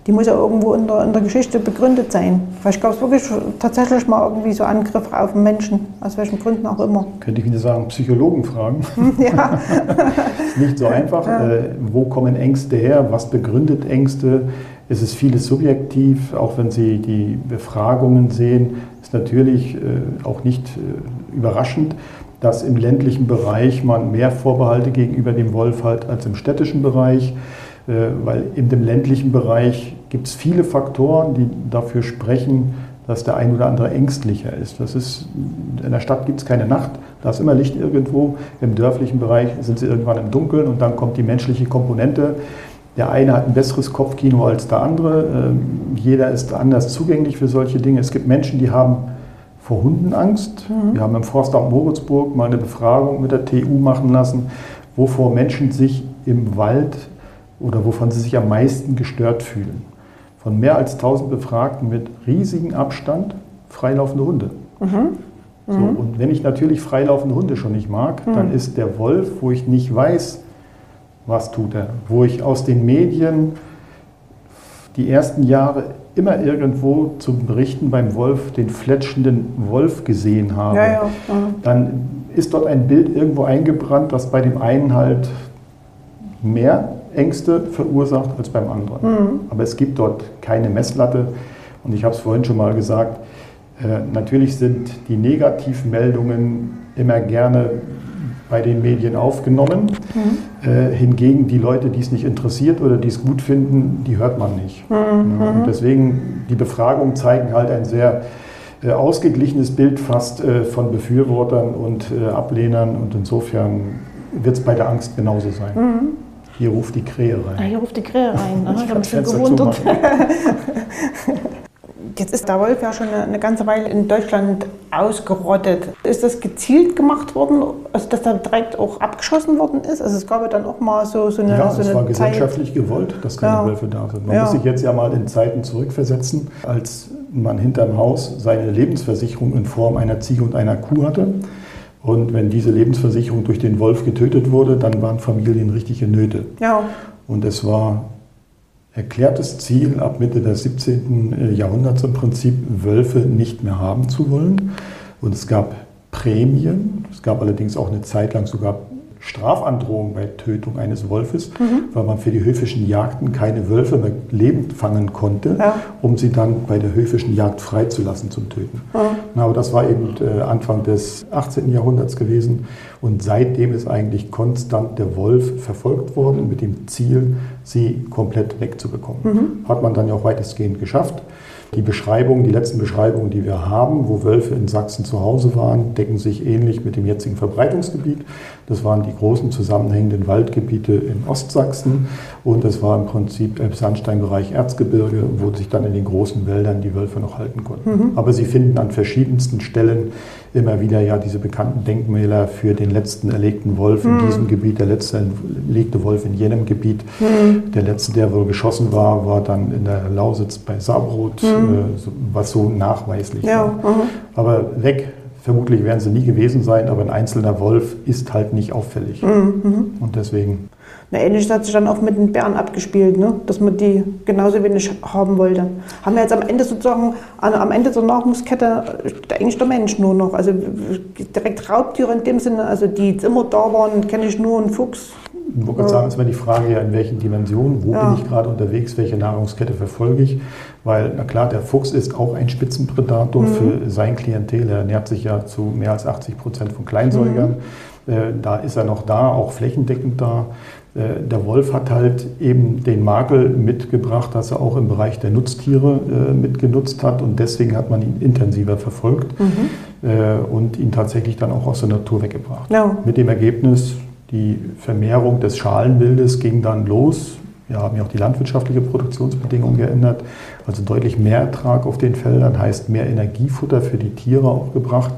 Die muss ja irgendwo in der, in der Geschichte begründet sein. Vielleicht gab es wirklich tatsächlich mal irgendwie so Angriffe auf den Menschen, aus welchen Gründen auch immer. Könnte ich wieder sagen, Psychologen fragen. ja, ist nicht so einfach. Äh, wo kommen Ängste her? Was begründet Ängste? Es ist vieles subjektiv, auch wenn Sie die Befragungen sehen, ist natürlich äh, auch nicht äh, überraschend, dass im ländlichen Bereich man mehr Vorbehalte gegenüber dem Wolf hat als im städtischen Bereich, weil in dem ländlichen Bereich gibt es viele Faktoren, die dafür sprechen, dass der ein oder andere ängstlicher ist. Das ist in der Stadt gibt es keine Nacht, da ist immer Licht irgendwo. Im dörflichen Bereich sind sie irgendwann im Dunkeln und dann kommt die menschliche Komponente. Der eine hat ein besseres Kopfkino als der andere. Ähm, Jeder ist anders zugänglich für solche Dinge. Es gibt Menschen, die haben vor Hunden Angst. Wir haben im Forstamt Moritzburg mal eine Befragung mit der TU machen lassen, wovor Menschen sich im Wald oder wovon sie sich am meisten gestört fühlen. von mehr als 1000 Befragten mit riesigem Abstand freilaufende Hunde. Mhm. So, und wenn ich natürlich freilaufende Hunde schon nicht mag, mhm. dann ist der Wolf, wo ich nicht weiß, was tut er, wo ich aus den Medien die ersten Jahre immer irgendwo zum Berichten beim Wolf den fletschenden Wolf gesehen habe, ja, ja. dann ist dort ein Bild irgendwo eingebrannt, das bei dem einen halt mehr Ängste verursacht als beim anderen. Mhm. Aber es gibt dort keine Messlatte. Und ich habe es vorhin schon mal gesagt, äh, natürlich sind die Negativmeldungen immer gerne bei den Medien aufgenommen. Mhm. Äh, hingegen die Leute, die es nicht interessiert oder die es gut finden, die hört man nicht. Mhm. Ja, und deswegen, die Befragungen zeigen halt ein sehr äh, ausgeglichenes Bild fast äh, von Befürwortern und äh, Ablehnern. Und insofern wird es bei der Angst genauso sein. Mhm. Hier ruft die Krähe rein. Ah, hier ruft die Krähe rein. Aha, ich habe mich schon gewundert. Jetzt ist der Wolf ja schon eine ganze Weile in Deutschland ausgerottet. Ist das gezielt gemacht worden, also dass da direkt auch abgeschossen worden ist? Also es gab ja dann auch mal so, so eine Ja, so es war gesellschaftlich gewollt, dass keine ja. Wölfe da sind. Man ja. muss sich jetzt ja mal in Zeiten zurückversetzen, als man hinterm Haus seine Lebensversicherung in Form einer Ziege und einer Kuh hatte. Und wenn diese Lebensversicherung durch den Wolf getötet wurde, dann waren Familien richtige Nöte. Ja. Und es war erklärtes Ziel, ab Mitte des 17. Jahrhunderts im Prinzip Wölfe nicht mehr haben zu wollen. Und es gab Prämien, es gab allerdings auch eine Zeit lang sogar Strafandrohung bei Tötung eines Wolfes, mhm. weil man für die höfischen Jagden keine Wölfe mehr lebend fangen konnte, ja. um sie dann bei der höfischen Jagd freizulassen zum Töten. Mhm. aber das war eben äh, Anfang des 18. Jahrhunderts gewesen und seitdem ist eigentlich konstant der Wolf verfolgt worden mit dem Ziel, sie komplett wegzubekommen. Mhm. Hat man dann ja auch weitestgehend geschafft. Die Beschreibungen, die letzten Beschreibungen, die wir haben, wo Wölfe in Sachsen zu Hause waren, decken sich ähnlich mit dem jetzigen Verbreitungsgebiet. Das waren die großen zusammenhängenden Waldgebiete in Ostsachsen und es war im Prinzip Sandsteinbereich Erzgebirge, wo sich dann in den großen Wäldern die Wölfe noch halten konnten. Mhm. Aber sie finden an verschiedensten Stellen immer wieder ja diese bekannten Denkmäler für den letzten erlegten Wolf in mhm. diesem Gebiet, der letzte erlegte Wolf in jenem Gebiet. Mhm. Der letzte, der wohl geschossen war, war dann in der Lausitz bei Saarbrot, mhm. äh, was so nachweislich ja. war. Aber weg Vermutlich werden sie nie gewesen sein, aber ein einzelner Wolf ist halt nicht auffällig. Mhm. Und deswegen. Na, ähnlich hat sich dann auch mit den Bären abgespielt, ne? dass man die genauso wenig haben wollte. Haben wir jetzt am Ende sozusagen, am Ende der Nahrungskette eigentlich der Mensch nur noch. Also direkt Raubtiere in dem Sinne, also die jetzt immer da waren, kenne ich nur einen Fuchs, ich wollte gerade sagen, ist immer die Frage ja, in welchen Dimensionen, wo ja. bin ich gerade unterwegs, welche Nahrungskette verfolge ich. Weil, na klar, der Fuchs ist auch ein Spitzenpredator mhm. für sein Klientel. Er ernährt sich ja zu mehr als 80 Prozent von Kleinsäugern. Mhm. Äh, da ist er noch da, auch flächendeckend da. Äh, der Wolf hat halt eben den Makel mitgebracht, dass er auch im Bereich der Nutztiere äh, mitgenutzt hat und deswegen hat man ihn intensiver verfolgt mhm. äh, und ihn tatsächlich dann auch aus der Natur weggebracht. Ja. Mit dem Ergebnis, die Vermehrung des Schalenwildes ging dann los. Wir haben ja auch die landwirtschaftliche Produktionsbedingungen geändert, also deutlich mehr Ertrag auf den Feldern, heißt mehr Energiefutter für die Tiere auch gebracht,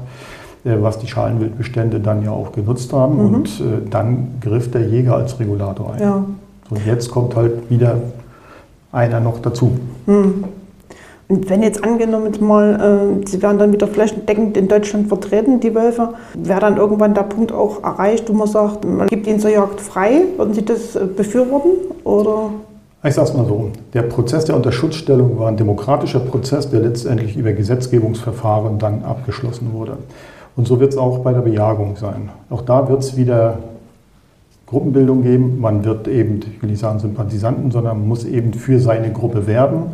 äh, was die Schalenwildbestände dann ja auch genutzt haben. Mhm. Und äh, dann griff der Jäger als Regulator ein. Ja. Und jetzt kommt halt wieder einer noch dazu. Mhm. Und wenn jetzt angenommen mal, äh, sie werden dann wieder flächendeckend in Deutschland vertreten, die Wölfe, wäre dann irgendwann der Punkt auch erreicht, wo man sagt, man gibt ihnen zur Jagd frei? Würden Sie das äh, befürworten? Oder? Ich sage es mal so, der Prozess der Unterschutzstellung war ein demokratischer Prozess, der letztendlich über Gesetzgebungsverfahren dann abgeschlossen wurde. Und so wird es auch bei der Bejagung sein. Auch da wird es wieder Gruppenbildung geben. Man wird eben, ich will nicht sagen Sympathisanten, sondern man muss eben für seine Gruppe werben.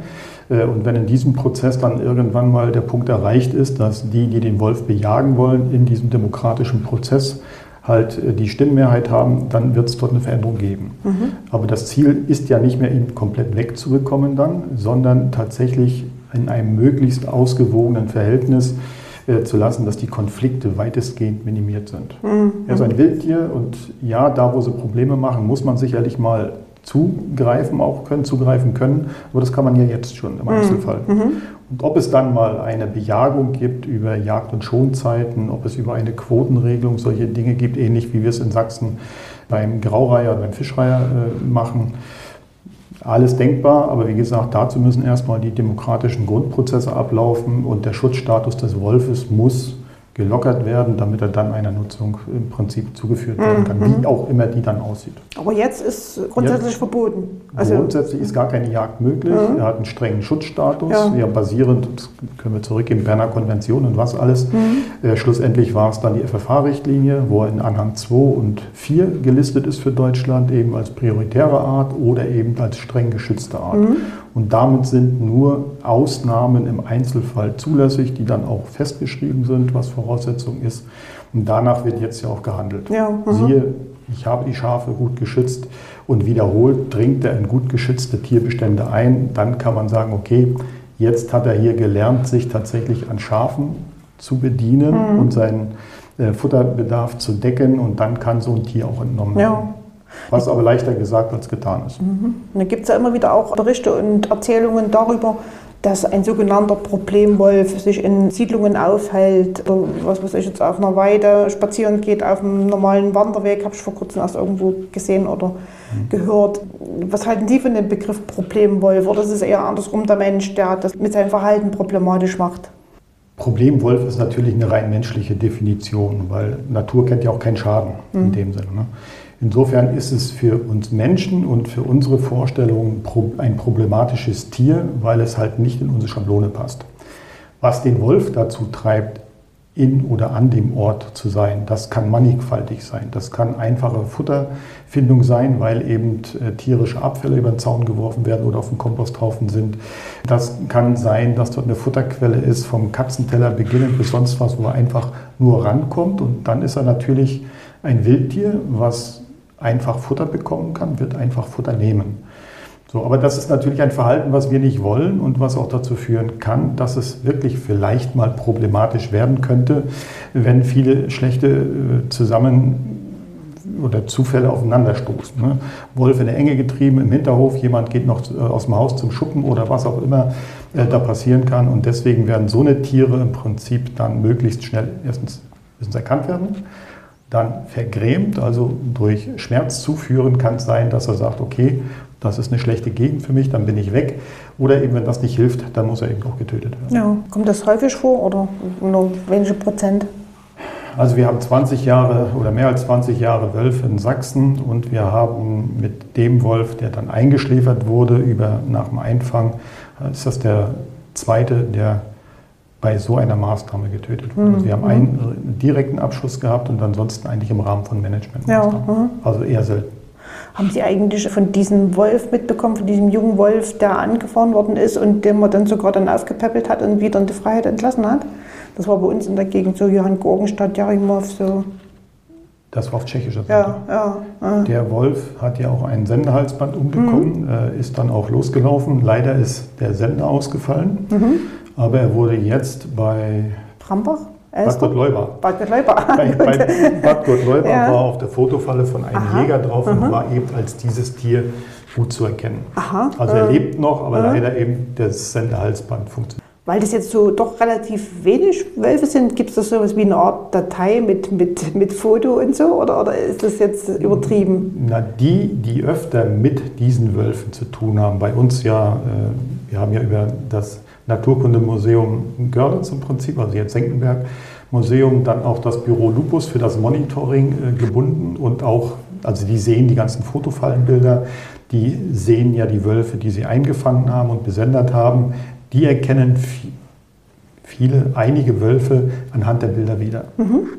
Äh, und wenn in diesem Prozess dann irgendwann mal der Punkt erreicht ist, dass die, die den Wolf bejagen wollen, in diesem demokratischen Prozess halt äh, die Stimmenmehrheit haben, dann wird es dort eine Veränderung geben. Mhm. Aber das Ziel ist ja nicht mehr, ihn komplett wegzubekommen dann, sondern tatsächlich in einem möglichst ausgewogenen Verhältnis äh, zu lassen, dass die Konflikte weitestgehend minimiert sind. Mhm. Er ist ein Wildtier und ja, da wo sie Probleme machen, muss man sicherlich mal zugreifen auch können, zugreifen können. Aber das kann man ja jetzt schon im mhm. Einzelfall. Mhm. Und ob es dann mal eine Bejagung gibt über Jagd- und Schonzeiten, ob es über eine Quotenregelung solche Dinge gibt, ähnlich wie wir es in Sachsen beim Graureiher, beim Fischreiher äh, machen, alles denkbar, aber wie gesagt, dazu müssen erstmal die demokratischen Grundprozesse ablaufen und der Schutzstatus des Wolfes muss gelockert werden, damit er dann einer Nutzung im Prinzip zugeführt werden kann, Mhm. wie auch immer die dann aussieht. Aber jetzt ist grundsätzlich Jetzt- verboten. Also, Grundsätzlich ist gar keine Jagd möglich. Er hat einen strengen Schutzstatus. Ja. Ja, basierend, das können wir zurückgehen, Berner Konvention und was alles. Äh, schlussendlich war es dann die FFH-Richtlinie, wo er in Anhang 2 und 4 gelistet ist für Deutschland, eben als prioritäre Art oder eben als streng geschützte Art. Und damit sind nur Ausnahmen im Einzelfall zulässig, die dann auch festgeschrieben sind, was Voraussetzung ist. Und danach wird jetzt ja auch gehandelt. Ja, mhm. Siehe, ich habe die Schafe gut geschützt und wiederholt dringt er in gut geschützte Tierbestände ein. Dann kann man sagen, okay, jetzt hat er hier gelernt, sich tatsächlich an Schafen zu bedienen Mhm. und seinen äh, Futterbedarf zu decken und dann kann so ein Tier auch entnommen Ja. Was aber leichter gesagt als getan ist. Und da gibt es ja immer wieder auch Berichte und Erzählungen darüber, dass ein sogenannter Problemwolf sich in Siedlungen aufhält, oder was weiß ich jetzt auf einer Weide spazieren geht, auf einem normalen Wanderweg, habe ich vor kurzem erst irgendwo gesehen oder gehört. Was halten Sie von dem Begriff Problemwolf? Oder ist es eher andersrum der Mensch, der das mit seinem Verhalten problematisch macht? Problemwolf ist natürlich eine rein menschliche Definition, weil Natur kennt ja auch keinen Schaden in dem Sinne. Ne? Insofern ist es für uns Menschen und für unsere Vorstellungen ein problematisches Tier, weil es halt nicht in unsere Schablone passt. Was den Wolf dazu treibt, in oder an dem Ort zu sein, das kann mannigfaltig sein. Das kann einfache Futterfindung sein, weil eben äh, tierische Abfälle über den Zaun geworfen werden oder auf dem Komposthaufen sind. Das kann sein, dass dort eine Futterquelle ist, vom Katzenteller beginnend bis sonst was, wo er einfach nur rankommt. Und dann ist er natürlich ein Wildtier, was einfach Futter bekommen kann, wird einfach Futter nehmen. So, aber das ist natürlich ein Verhalten, was wir nicht wollen und was auch dazu führen kann, dass es wirklich vielleicht mal problematisch werden könnte, wenn viele schlechte äh, zusammen oder Zufälle aufeinanderstoßen. Ne? Wolf in der Enge getrieben im Hinterhof, jemand geht noch äh, aus dem Haus zum Schuppen oder was auch immer äh, da passieren kann. Und deswegen werden so eine Tiere im Prinzip dann möglichst schnell erstens erkannt werden, dann vergrämt, also durch Schmerz zuführen kann es sein, dass er sagt, okay, das ist eine schlechte Gegend für mich, dann bin ich weg. Oder eben, wenn das nicht hilft, dann muss er eben auch getötet werden. Ja. Kommt das häufig vor oder nur wenige Prozent? Also wir haben 20 Jahre oder mehr als 20 Jahre Wölfe in Sachsen und wir haben mit dem Wolf, der dann eingeschläfert wurde, über nach dem Einfang, äh, ist das der zweite, der bei so einer Maßnahme getötet wurde. Also wir haben einen direkten Abschuss gehabt und ansonsten eigentlich im Rahmen von Managementmaßnahmen. Ja, mhm. Also eher selten. Haben Sie eigentlich von diesem Wolf mitbekommen, von diesem jungen Wolf, der angefahren worden ist und den man dann sogar dann aufgepäppelt hat und wieder in die Freiheit entlassen hat? Das war bei uns in der Gegend so, Johann Gorgenstadt, Jarimov, so. Das war auf tschechischer Seite. Ja, ja. Der Wolf hat ja auch ein Sendehalsband umbekommen, äh, ist dann auch losgelaufen. Leider ist der Sender ausgefallen, aber er wurde jetzt bei Brambach? Bad? Gottleuba. Bad Gottleuba. Bei, bei Bad Ja. war auf der Fotofalle von einem Aha. Jäger drauf und war eben als dieses Tier gut zu erkennen. Aha. Also er lebt noch, aber leider eben das Sendehalsband funktioniert. Weil das jetzt so doch relativ wenig Wölfe sind, gibt es da sowas wie eine Art Datei mit, mit, mit Foto und so? Oder, oder ist das jetzt übertrieben? Na, die, die öfter mit diesen Wölfen zu tun haben, bei uns ja, äh, wir haben ja über das Naturkundemuseum Görlitz im Prinzip, also jetzt Senckenberg Museum, dann auch das Büro Lupus für das Monitoring äh, gebunden und auch, also die sehen die ganzen Fotofallenbilder, die sehen ja die Wölfe, die sie eingefangen haben und besendet haben, die erkennen vi- viele, einige Wölfe anhand der Bilder wieder.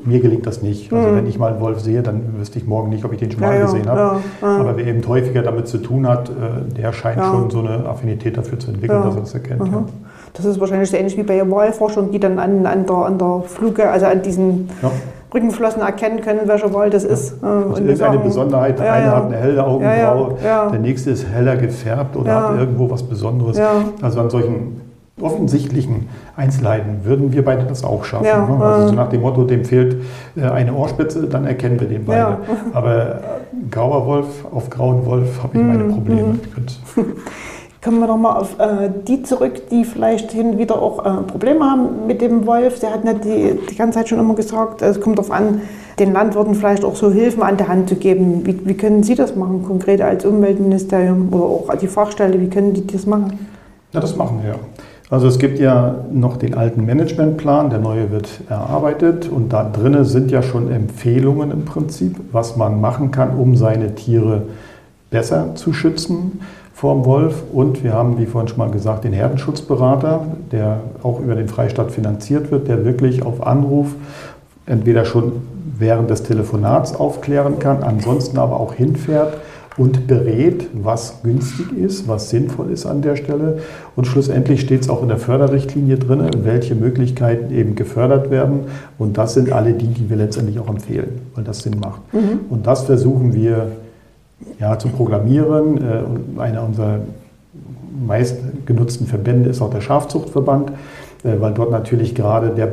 Mir gelingt das nicht. Also wenn ich mal einen Wolf sehe, dann wüsste ich morgen nicht, ob ich den schon mal Ja, ja, gesehen habe. ja, ja. Aber wer eben häufiger damit zu tun hat, äh, der scheint Ja. schon so eine Affinität dafür zu entwickeln, Ja. dass er das erkennt. Ja. Das ist wahrscheinlich so ähnlich wie bei Wahlforschern, die dann an, an, der, an der Fluge, also an diesen Ja. Rückenflossen erkennen können, welcher Wal das ist. Äh, Also und irgendeine sagen- Besonderheit, der Ja, eine ja. hat eine helle Augenbraue, Ja, ja, ja. der nächste ist heller gefärbt oder Ja. hat irgendwo was Besonderes. Ja. Also an solchen offensichtlichen Einzelheiten würden wir beide das auch schaffen. Ja, ne? Also so nach dem Motto, dem fehlt äh, eine Ohrspitze, dann erkennen wir den beide. Ja. Aber äh, grauer Wolf auf grauen Wolf habe ich Mhm, meine Probleme. Kommen wir nochmal auf äh, die zurück, die vielleicht hin wieder auch äh, Probleme haben mit dem Wolf. Der hat nicht die, die ganze Zeit schon immer gesagt, es kommt darauf an, den Landwirten vielleicht auch so Hilfen an der Hand zu geben. Wie, wie können Sie das machen, konkret als Umweltministerium oder auch die Fachstelle, wie können die das machen? Ja, das machen wir. Also es gibt ja noch den alten Managementplan, der neue wird erarbeitet und da drinnen sind ja schon Empfehlungen im Prinzip, was man machen kann, um seine Tiere besser zu schützen vorm Wolf. Und wir haben, wie vorhin schon mal gesagt, den Herdenschutzberater, der auch über den Freistaat finanziert wird, der wirklich auf Anruf entweder schon während des Telefonats aufklären kann, ansonsten aber auch hinfährt und berät, was günstig ist, was sinnvoll ist an der Stelle. Und schlussendlich steht es auch in der Förderrichtlinie drin, welche Möglichkeiten eben gefördert werden. Und das sind alle die, die wir letztendlich auch empfehlen, weil das Sinn macht. Mhm. Und das versuchen wir ja, zu programmieren. Äh, und einer unserer meistgenutzten Verbände ist auch der Schafzuchtverband, äh, weil dort natürlich gerade der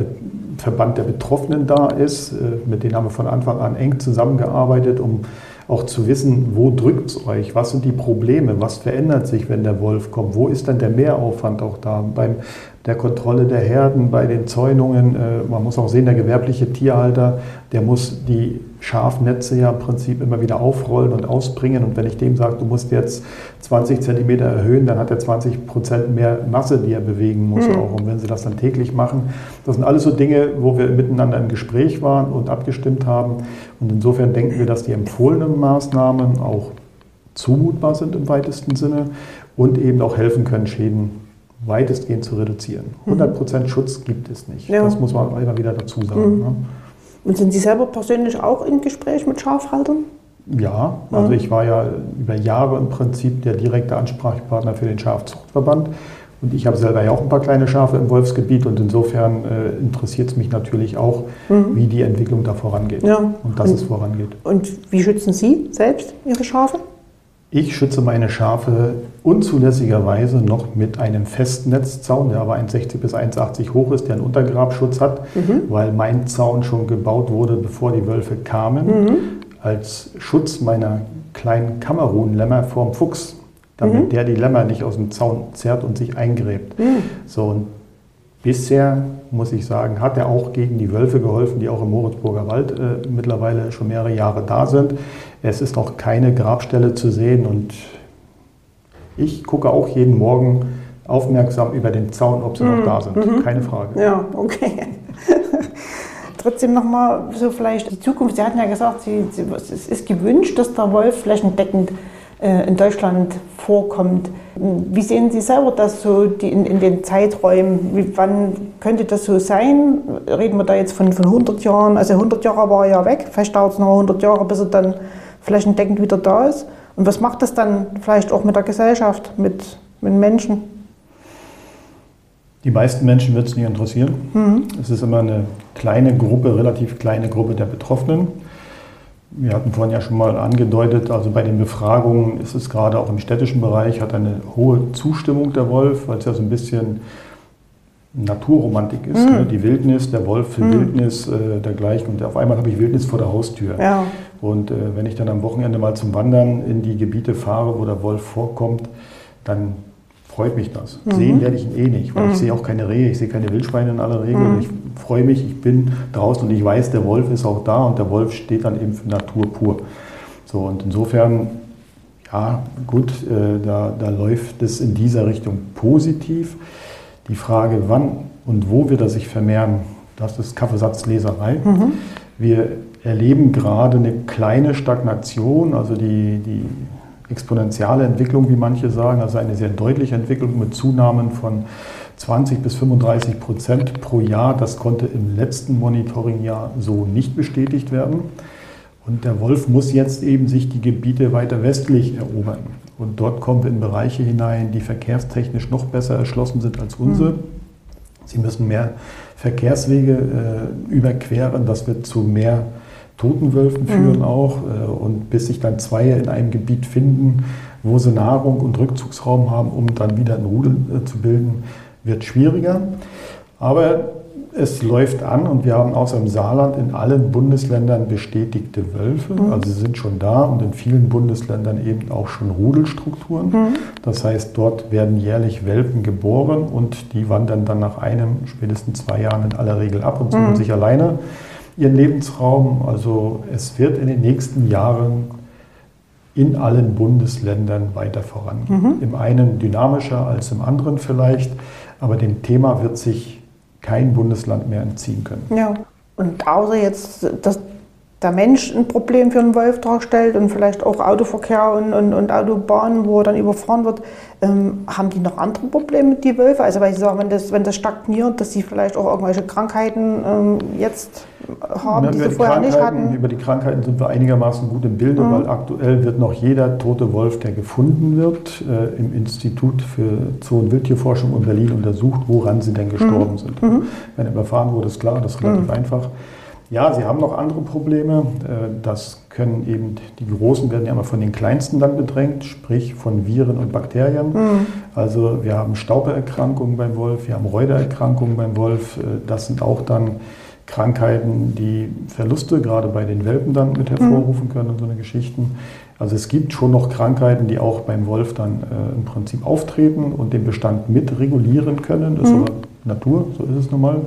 Verband der Betroffenen da ist. Äh, mit denen haben wir von Anfang an eng zusammengearbeitet, um auch zu wissen, wo drückt es euch, was sind die Probleme, was verändert sich, wenn der Wolf kommt, wo ist dann der Mehraufwand auch da beim der Kontrolle der Herden, bei den Zäunungen. Man muss auch sehen, der gewerbliche Tierhalter, der muss die Schafnetze ja im Prinzip immer wieder aufrollen und ausbringen. Und wenn ich dem sage, du musst jetzt 20 Zentimeter erhöhen, dann hat er 20 Prozent mehr Masse, die er bewegen muss mhm. auch. Und wenn sie das dann täglich machen, das sind alles so Dinge, wo wir miteinander im Gespräch waren und abgestimmt haben. Und insofern denken wir, dass die empfohlenen Maßnahmen auch zumutbar sind im weitesten Sinne und eben auch helfen können, Schäden weitestgehend zu reduzieren. 100% mhm. Schutz gibt es nicht. Ja. Das muss man immer wieder dazu sagen. Mhm. Ne? Und sind Sie selber persönlich auch im Gespräch mit Schafhaltern? Ja, also mhm. ich war ja über Jahre im Prinzip der direkte Ansprechpartner für den Schafzuchtverband. Und ich habe selber ja auch ein paar kleine Schafe im Wolfsgebiet und insofern äh, interessiert es mich natürlich auch, mhm. wie die Entwicklung da vorangeht ja. und dass und, es vorangeht. Und wie schützen Sie selbst Ihre Schafe? Ich schütze meine Schafe unzulässigerweise noch mit einem Festnetzzaun, der aber 1,60 bis 1,80 hoch ist, der einen Untergrabschutz hat, mhm. weil mein Zaun schon gebaut wurde, bevor die Wölfe kamen, mhm. als Schutz meiner kleinen Kamerun-Lämmer vorm Fuchs, damit mhm. der die Lämmer nicht aus dem Zaun zerrt und sich eingräbt. Mhm. So, und bisher, muss ich sagen, hat er auch gegen die Wölfe geholfen, die auch im Moritzburger Wald äh, mittlerweile schon mehrere Jahre da sind. Es ist noch keine Grabstelle zu sehen und ich gucke auch jeden Morgen aufmerksam über den Zaun, ob sie mhm. noch da sind. Mhm. Keine Frage. Ja, okay. Trotzdem nochmal so vielleicht die Zukunft. Sie hatten ja gesagt, Sie, Sie, es ist gewünscht, dass der Wolf flächendeckend in Deutschland vorkommt. Wie sehen Sie selber das so die, in, in, den Zeiträumen? Wie, wann könnte das so sein? Reden wir da jetzt von, von 100 Jahren? Also 100 Jahre war er ja weg. Vielleicht dauert es noch 100 Jahre, bis er dann flächendeckend wieder da ist. Und was macht das dann vielleicht auch mit der Gesellschaft, mit, mit Menschen? Die meisten Menschen wird es nicht interessieren. Mhm. Es ist immer eine kleine Gruppe, relativ kleine Gruppe der Betroffenen. Wir hatten vorhin ja schon mal angedeutet, also bei den Befragungen ist es gerade auch im städtischen Bereich, hat eine hohe Zustimmung der Wolf, weil es ja so ein bisschen Naturromantik ist. Mhm. Ne? Die Wildnis, der Wolf für mhm. Wildnis, äh, dergleichen. Und auf einmal habe ich Wildnis vor der Haustür. Ja. Und äh, wenn ich dann am Wochenende mal zum Wandern in die Gebiete fahre, wo der Wolf vorkommt, dann freut mich das. Mhm. Sehen werde ich ihn eh nicht, weil ich mhm. sehe auch keine Rehe, ich sehe keine Wildschweine in aller Regel. Mhm. Ich freue mich, ich bin draußen und ich weiß, der Wolf ist auch da und der Wolf steht dann eben für Natur pur. So, und insofern, ja, gut, äh, da, da läuft es in dieser Richtung positiv. Die Frage, wann und wo wird er sich vermehren, das ist Kaffeesatzleserei. Mhm. Wir erleben gerade eine kleine Stagnation, also die, die exponentielle Entwicklung, wie manche sagen, also eine sehr deutliche Entwicklung mit Zunahmen von 20 bis 35 Prozent pro Jahr. Das konnte im letzten Monitoringjahr so nicht bestätigt werden. Und der Wolf muss jetzt eben sich die Gebiete weiter westlich erobern. Und dort kommen wir in Bereiche hinein, die verkehrstechnisch noch besser erschlossen sind als unsere. Mhm. Sie müssen mehr Verkehrswege äh, überqueren. Das wird zu mehr Totenwölfen mhm. führen mhm. auch. Äh, und bis sich dann zwei in einem Gebiet finden, wo sie Nahrung und Rückzugsraum haben, um dann wieder ein Rudel äh, zu bilden, wird schwieriger. Aber es läuft an und wir haben außer im Saarland in allen Bundesländern bestätigte Wölfe. Mhm. Also sie sind schon da und in vielen Bundesländern eben auch schon Rudelstrukturen. Mhm. Das heißt, dort werden jährlich Welpen geboren und die wandern dann nach einem, spätestens zwei Jahren in aller Regel ab und suchen mhm. sich alleine ihren Lebensraum. Also es wird in den nächsten Jahren in allen Bundesländern weiter vorangehen. Mhm. Im einen dynamischer als im anderen vielleicht, aber dem Thema wird sich kein Bundesland mehr entziehen können. Ja, und außer jetzt, dass der Mensch ein Problem für einen Wolf darstellt und vielleicht auch Autoverkehr und, und, und Autobahnen, wo er dann überfahren wird, ähm, haben die noch andere Probleme, die Wölfe? Also weil sie sagen, wenn das, wenn das stagniert, dass sie vielleicht auch irgendwelche Krankheiten ähm, jetzt haben, Na, die sie vorher nicht hatten? Über die Krankheiten sind wir einigermaßen gut im Bilde, mhm. weil aktuell wird noch jeder tote Wolf, der gefunden wird, äh, im Institut für Zoo- und Wildtierforschung in Berlin untersucht, woran sie denn gestorben mhm. sind. Mhm. Wenn er überfahren wurde, ist klar, das ist relativ mhm. einfach. Ja, sie haben noch andere Probleme. Äh, das können eben, die Großen werden ja immer von den Kleinsten dann bedrängt, sprich von Viren und Bakterien. Mhm. Also wir haben Staubeerkrankungen beim Wolf, wir haben Reutererkrankungen beim Wolf. Äh, das sind auch dann Krankheiten, die Verluste gerade bei den Welpen dann mit hervorrufen können und so eine Geschichten. Also es gibt schon noch Krankheiten, die auch beim Wolf dann äh, im Prinzip auftreten und den Bestand mit regulieren können. Das ist mhm. aber Natur, so ist es nun mal.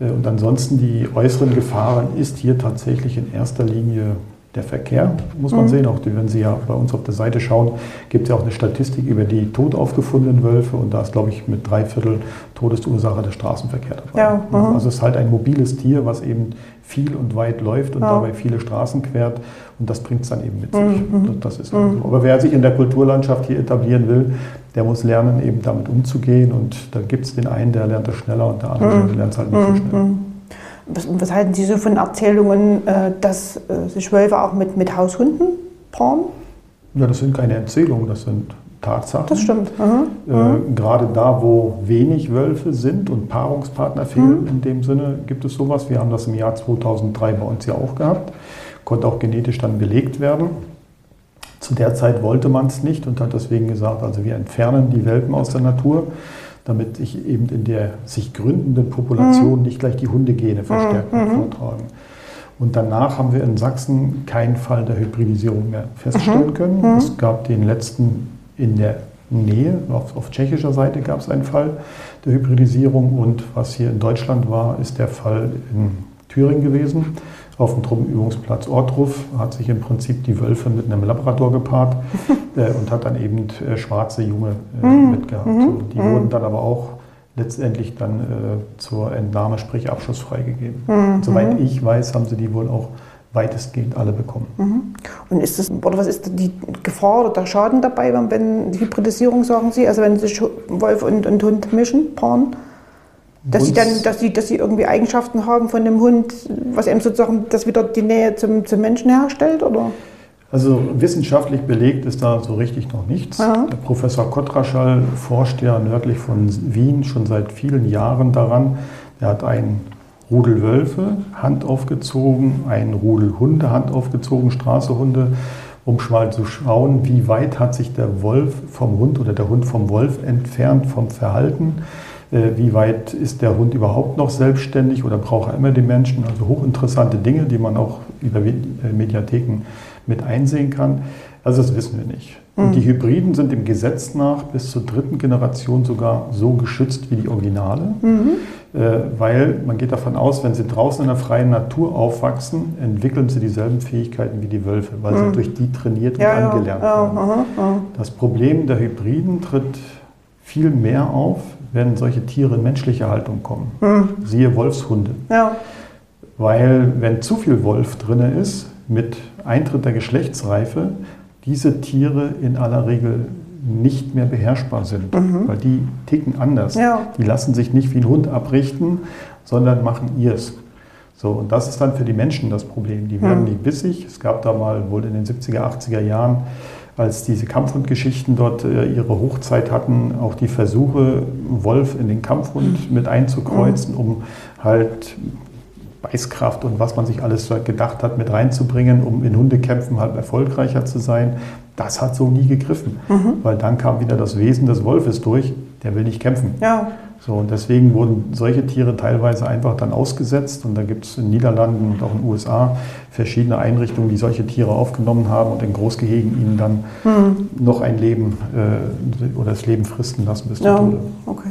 Äh, und ansonsten die äußeren Gefahren ist hier tatsächlich in erster Linie der Verkehr, muss man mhm. sehen. Auch wenn Sie ja bei uns auf der Seite schauen, gibt es ja auch eine Statistik über die tot aufgefundenen Wölfe und da ist, glaube ich, mit drei Viertel Todesursache der Straßenverkehr dabei. Ja, mhm. also es ist halt ein mobiles Tier, was eben viel und weit läuft und ja. dabei viele Straßen quert und das bringt es dann eben mit sich. Mhm. Das ist also so. Aber wer sich in der Kulturlandschaft hier etablieren will, der muss lernen, eben damit umzugehen. Und da gibt es den einen, der lernt das schneller und der andere mhm. lernt es halt nicht so schnell. Mhm. Was, was, halten Sie so von Erzählungen, äh, dass äh, sich Wölfe auch mit, mit Haushunden paaren? Ja, das sind keine Erzählungen, das sind Tatsachen. Das stimmt. Mhm. Äh, gerade da, wo wenig Wölfe sind und Paarungspartner fehlen, mhm. in dem Sinne gibt es sowas. Wir haben das im Jahr 2003 bei uns ja auch gehabt, konnte auch genetisch dann belegt werden. Zu der Zeit wollte man es nicht und hat deswegen gesagt, also wir entfernen die Welpen aus der Natur, damit sich eben in der sich gründenden Population mhm. nicht gleich die Hundegene verstärkt mhm. vortragen. Und danach haben wir in Sachsen keinen Fall der Hybridisierung mehr feststellen mhm. können. Mhm. Es gab den letzten in der Nähe, auf, auf tschechischer Seite gab es einen Fall der Hybridisierung und was hier in Deutschland war, ist der Fall in Thüringen gewesen auf dem Truppenübungsplatz Ortruf, hat sich im Prinzip die Wölfe mit einem Labrador gepaart äh, und hat dann eben äh, schwarze Junge äh, mhm. mitgehabt. Mhm. So, die mhm. wurden dann aber auch letztendlich dann äh, zur Entnahme, sprich Abschuss freigegeben. Mhm. Soweit ich weiß, haben sie die wohl auch weitestgehend alle bekommen. Mhm. Und ist das, oder was ist die Gefahr oder der Schaden dabei, wenn die Hybridisierung, sagen Sie, also wenn sich Wolf und, und Hund mischen, paaren? Dass sie dann, dass sie, dass sie irgendwie Eigenschaften haben von dem Hund, was eben sozusagen das wieder die Nähe zum, zum Menschen herstellt, oder? Also wissenschaftlich belegt ist da so richtig noch nichts. Aha. Der Professor Kotraschall forscht ja nördlich von Wien schon seit vielen Jahren daran. Er hat einen Rudel Wölfe Hand aufgezogen, einen Rudel Hunde Hand aufgezogen, Straßehunde, um mal zu schauen, wie weit hat sich der Wolf vom Hund oder der Hund vom Wolf entfernt vom Verhalten. Äh, wie weit ist der Hund überhaupt noch selbstständig oder braucht er immer den Menschen? Also hochinteressante Dinge, die man auch über äh, Mediatheken mit einsehen kann. Also das wissen wir nicht. Und die mhm. Hybriden sind im Gesetz nach bis zur dritten Generation sogar so geschützt wie die Originale, mhm. Äh, weil man geht davon aus, wenn sie draußen in der freien Natur aufwachsen, entwickeln sie dieselben Fähigkeiten wie die Wölfe, weil mhm. sie durch die trainiert ja, und angelernt ja, werden. Das Problem der Hybriden tritt viel mehr auf, wenn solche Tiere in menschliche Haltung kommen. Mhm. Siehe Wolfshunde. Ja. Weil wenn zu viel Wolf drin ist, mit Eintritt der Geschlechtsreife, diese Tiere in aller Regel nicht mehr beherrschbar sind, mhm. weil die ticken anders. Ja. Die lassen sich nicht wie ein Hund abrichten, sondern machen ihrs. So, und das ist dann für die Menschen das Problem. Die werden mhm. nicht bissig. Es gab da mal wohl in den 70er, 80er Jahren als diese Kampfhundgeschichten dort äh, ihre Hochzeit hatten, auch die Versuche, Wolf in den Kampfhund mit einzukreuzen, um halt Beißkraft und was man sich alles gedacht hat, mit reinzubringen, um in Hundekämpfen halt erfolgreicher zu sein. Das hat so nie gegriffen, mhm. weil dann kam wieder das Wesen des Wolfes durch, der will nicht kämpfen. Ja. So, und deswegen wurden solche Tiere teilweise einfach dann ausgesetzt. Und da gibt es in den Niederlanden und auch in den USA verschiedene Einrichtungen, die solche Tiere aufgenommen haben und in Großgehegen ihnen dann hm. noch ein Leben äh, oder das Leben fristen lassen bis zum ja, Tode. Okay.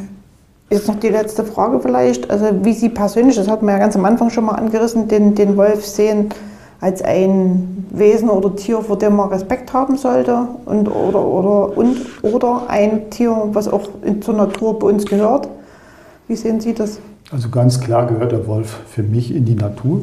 Jetzt noch die letzte Frage vielleicht. Also wie Sie persönlich, das hat man ja ganz am Anfang schon mal angerissen, den, den Wolf sehen als ein Wesen oder Tier, vor dem man Respekt haben sollte und oder, oder, und, oder ein Tier, was auch zur Natur bei uns gehört. Wie sehen Sie das? Also ganz klar gehört der Wolf für mich in die Natur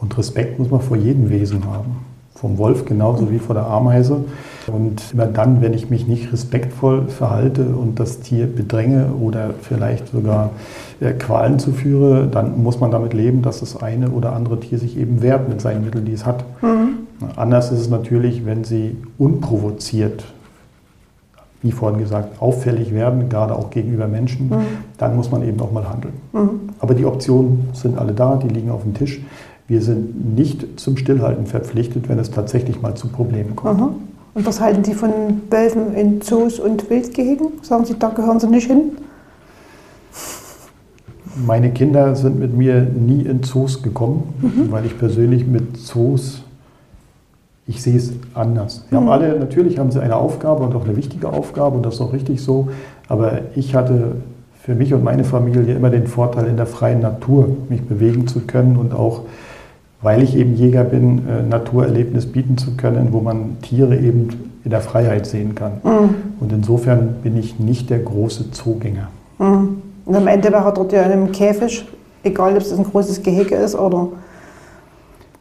und Respekt muss man vor jedem Wesen haben. Vom Wolf genauso wie vor der Ameise. Und immer dann, wenn ich mich nicht respektvoll verhalte und das Tier bedränge oder vielleicht sogar äh, Qualen zuführe, dann muss man damit leben, dass das eine oder andere Tier sich eben wehrt mit seinen Mitteln, die es hat. Mhm. Anders ist es natürlich, wenn sie unprovoziert, wie vorhin gesagt, auffällig werden, gerade auch gegenüber Menschen, mhm. dann muss man eben auch mal handeln. Mhm. Aber die Optionen sind alle da, die liegen auf dem Tisch. Wir sind nicht zum Stillhalten verpflichtet, wenn es tatsächlich mal zu Problemen kommt. Mhm. Und was halten Sie von Wölfen in Zoos und Wildgehegen? Sagen Sie, da gehören Sie nicht hin? Meine Kinder sind mit mir nie in Zoos gekommen, mhm. weil ich persönlich mit Zoos, ich sehe es anders. Mhm. haben alle, natürlich haben sie eine Aufgabe und auch eine wichtige Aufgabe und das ist auch richtig so, aber ich hatte für mich und meine Familie immer den Vorteil, in der freien Natur mich bewegen zu können und auch weil ich eben Jäger bin, äh, Naturerlebnis bieten zu können, wo man Tiere eben in der Freiheit sehen kann. Mhm. Und insofern bin ich nicht der große Zoogänger. Mhm. Und am Ende wäre er dort ja in einem Käfig, egal ob es ein großes Gehege ist oder.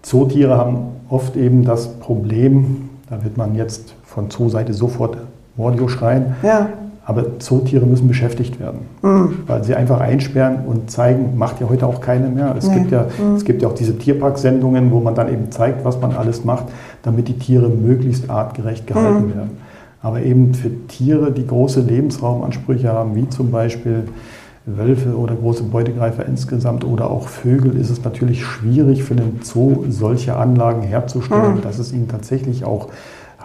Zootiere haben oft eben das Problem, da wird man jetzt von Zooseite sofort Mordio schreien, ja. Aber Zootiere müssen beschäftigt werden, mhm. weil sie einfach einsperren und zeigen, macht ja heute auch keine mehr. Es, nee. gibt, ja, mhm. es gibt ja auch diese Tierparksendungen, wo man dann eben zeigt, was man alles macht, damit die Tiere möglichst artgerecht gehalten mhm. werden. Aber eben für Tiere, die große Lebensraumansprüche haben, wie zum Beispiel Wölfe oder große Beutegreifer insgesamt oder auch Vögel, ist es natürlich schwierig für den Zoo solche Anlagen herzustellen, mhm. dass es ihnen tatsächlich auch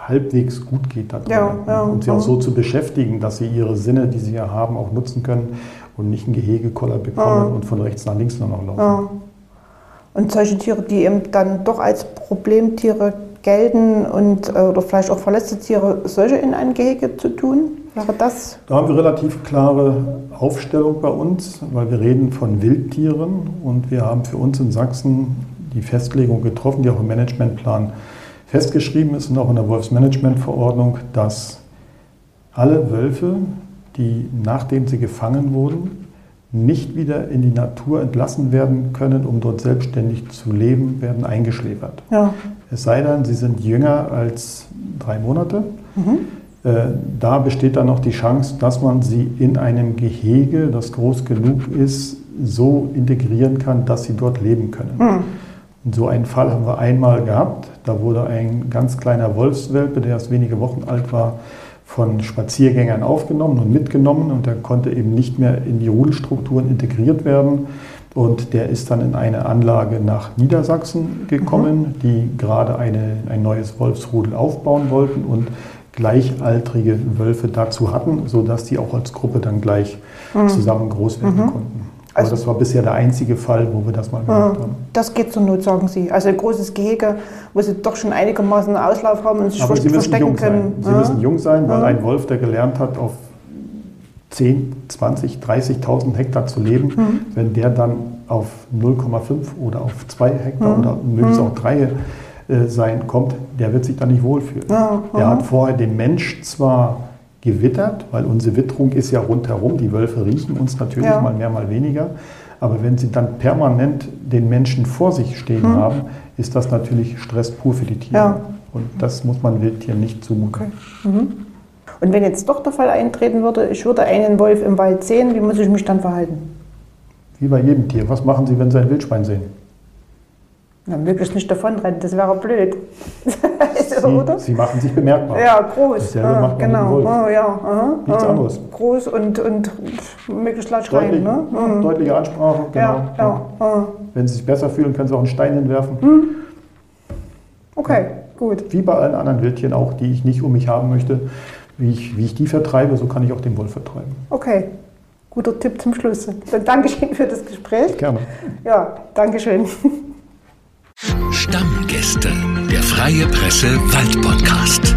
halbwegs gut geht da ja, ja, und sie auch so zu beschäftigen, dass sie ihre Sinne, die sie ja haben, auch nutzen können und nicht einen Gehegekoller bekommen und von rechts nach links nur noch laufen. Und solche Tiere, die eben dann doch als Problemtiere gelten und äh, oder vielleicht auch verletzte Tiere, solche in ein Gehege zu tun? Wäre das? Da haben wir relativ klare Aufstellung bei uns, weil wir reden von Wildtieren und wir haben für uns in Sachsen die Festlegung getroffen, die auch im Managementplan festgeschrieben ist auch in der Wolfsmanagementverordnung, dass alle Wölfe, die nachdem sie gefangen wurden, nicht wieder in die Natur entlassen werden können, um dort selbstständig zu leben, werden eingeschläfert. Ja. Es sei denn, sie sind jünger als drei Monate. Mhm. Äh, da besteht dann noch die Chance, dass man sie in einem Gehege, das groß genug ist, so integrieren kann, dass sie dort leben können. Mhm. Und so einen Fall haben wir einmal gehabt. Da wurde ein ganz kleiner Wolfswelpe, der erst wenige Wochen alt war, von Spaziergängern aufgenommen und mitgenommen und der konnte eben nicht mehr in die Rudelstrukturen integriert werden. Und der ist dann in eine Anlage nach Niedersachsen gekommen, mhm. die gerade eine, ein neues Wolfsrudel aufbauen wollten und gleichaltrige Wölfe dazu hatten, sodass die auch als Gruppe dann gleich mhm. zusammen groß werden mhm. konnten. Aber also, das war bisher der einzige Fall, wo wir das mal gemacht haben. Das geht zur Not, sagen Sie. Also ein großes Gehege, wo Sie doch schon einigermaßen Auslauf haben und sich Aber Sie verstecken können. Sein. Sie ja. müssen jung sein, weil ja. ein Wolf, der gelernt hat, auf 10, 20, 30.000 Hektar zu leben, mhm. wenn der dann auf 0,5 oder auf 2 Hektar mhm. oder es mhm. auch 3 äh, sein kommt, der wird sich da nicht wohlfühlen. Ja. Der hat vorher den Mensch zwar gewittert, weil unsere Witterung ist ja rundherum. Die Wölfe riechen uns natürlich ja. mal mehr, mal weniger. Aber wenn sie dann permanent den Menschen vor sich stehen hm. haben, ist das natürlich Stress pur für die Tiere. Ja. Und das muss man Wildtieren nicht zumuten. Okay. Mhm. Und wenn jetzt doch der Fall eintreten würde, ich würde einen Wolf im Wald sehen, wie muss ich mich dann verhalten? Wie bei jedem Tier. Was machen Sie, wenn Sie ein Wildschwein sehen? Ja, möglichst nicht davonrennen, das wäre blöd. Sie, oder? Sie machen sich bemerkbar. Ja, groß. Ah, genau. Oh, ja. Aha. Nichts ah. anderes. Groß und, und möglichst laut schreien. Ne? Mhm. Deutliche Ansprache, genau. Ja, ja. Ah. Wenn Sie sich besser fühlen, können Sie auch einen Stein hinwerfen. Mhm. Okay, gut. Wie bei allen anderen Wildtieren auch, die ich nicht um mich haben möchte. Wie ich, wie ich die vertreibe, so kann ich auch den Wolf vertreiben. Okay. guter Tipp zum Schluss. Dann Dankeschön für das Gespräch. Gerne. Ja, Dankeschön. Stammgäste, der Freie Presse Wald Podcast.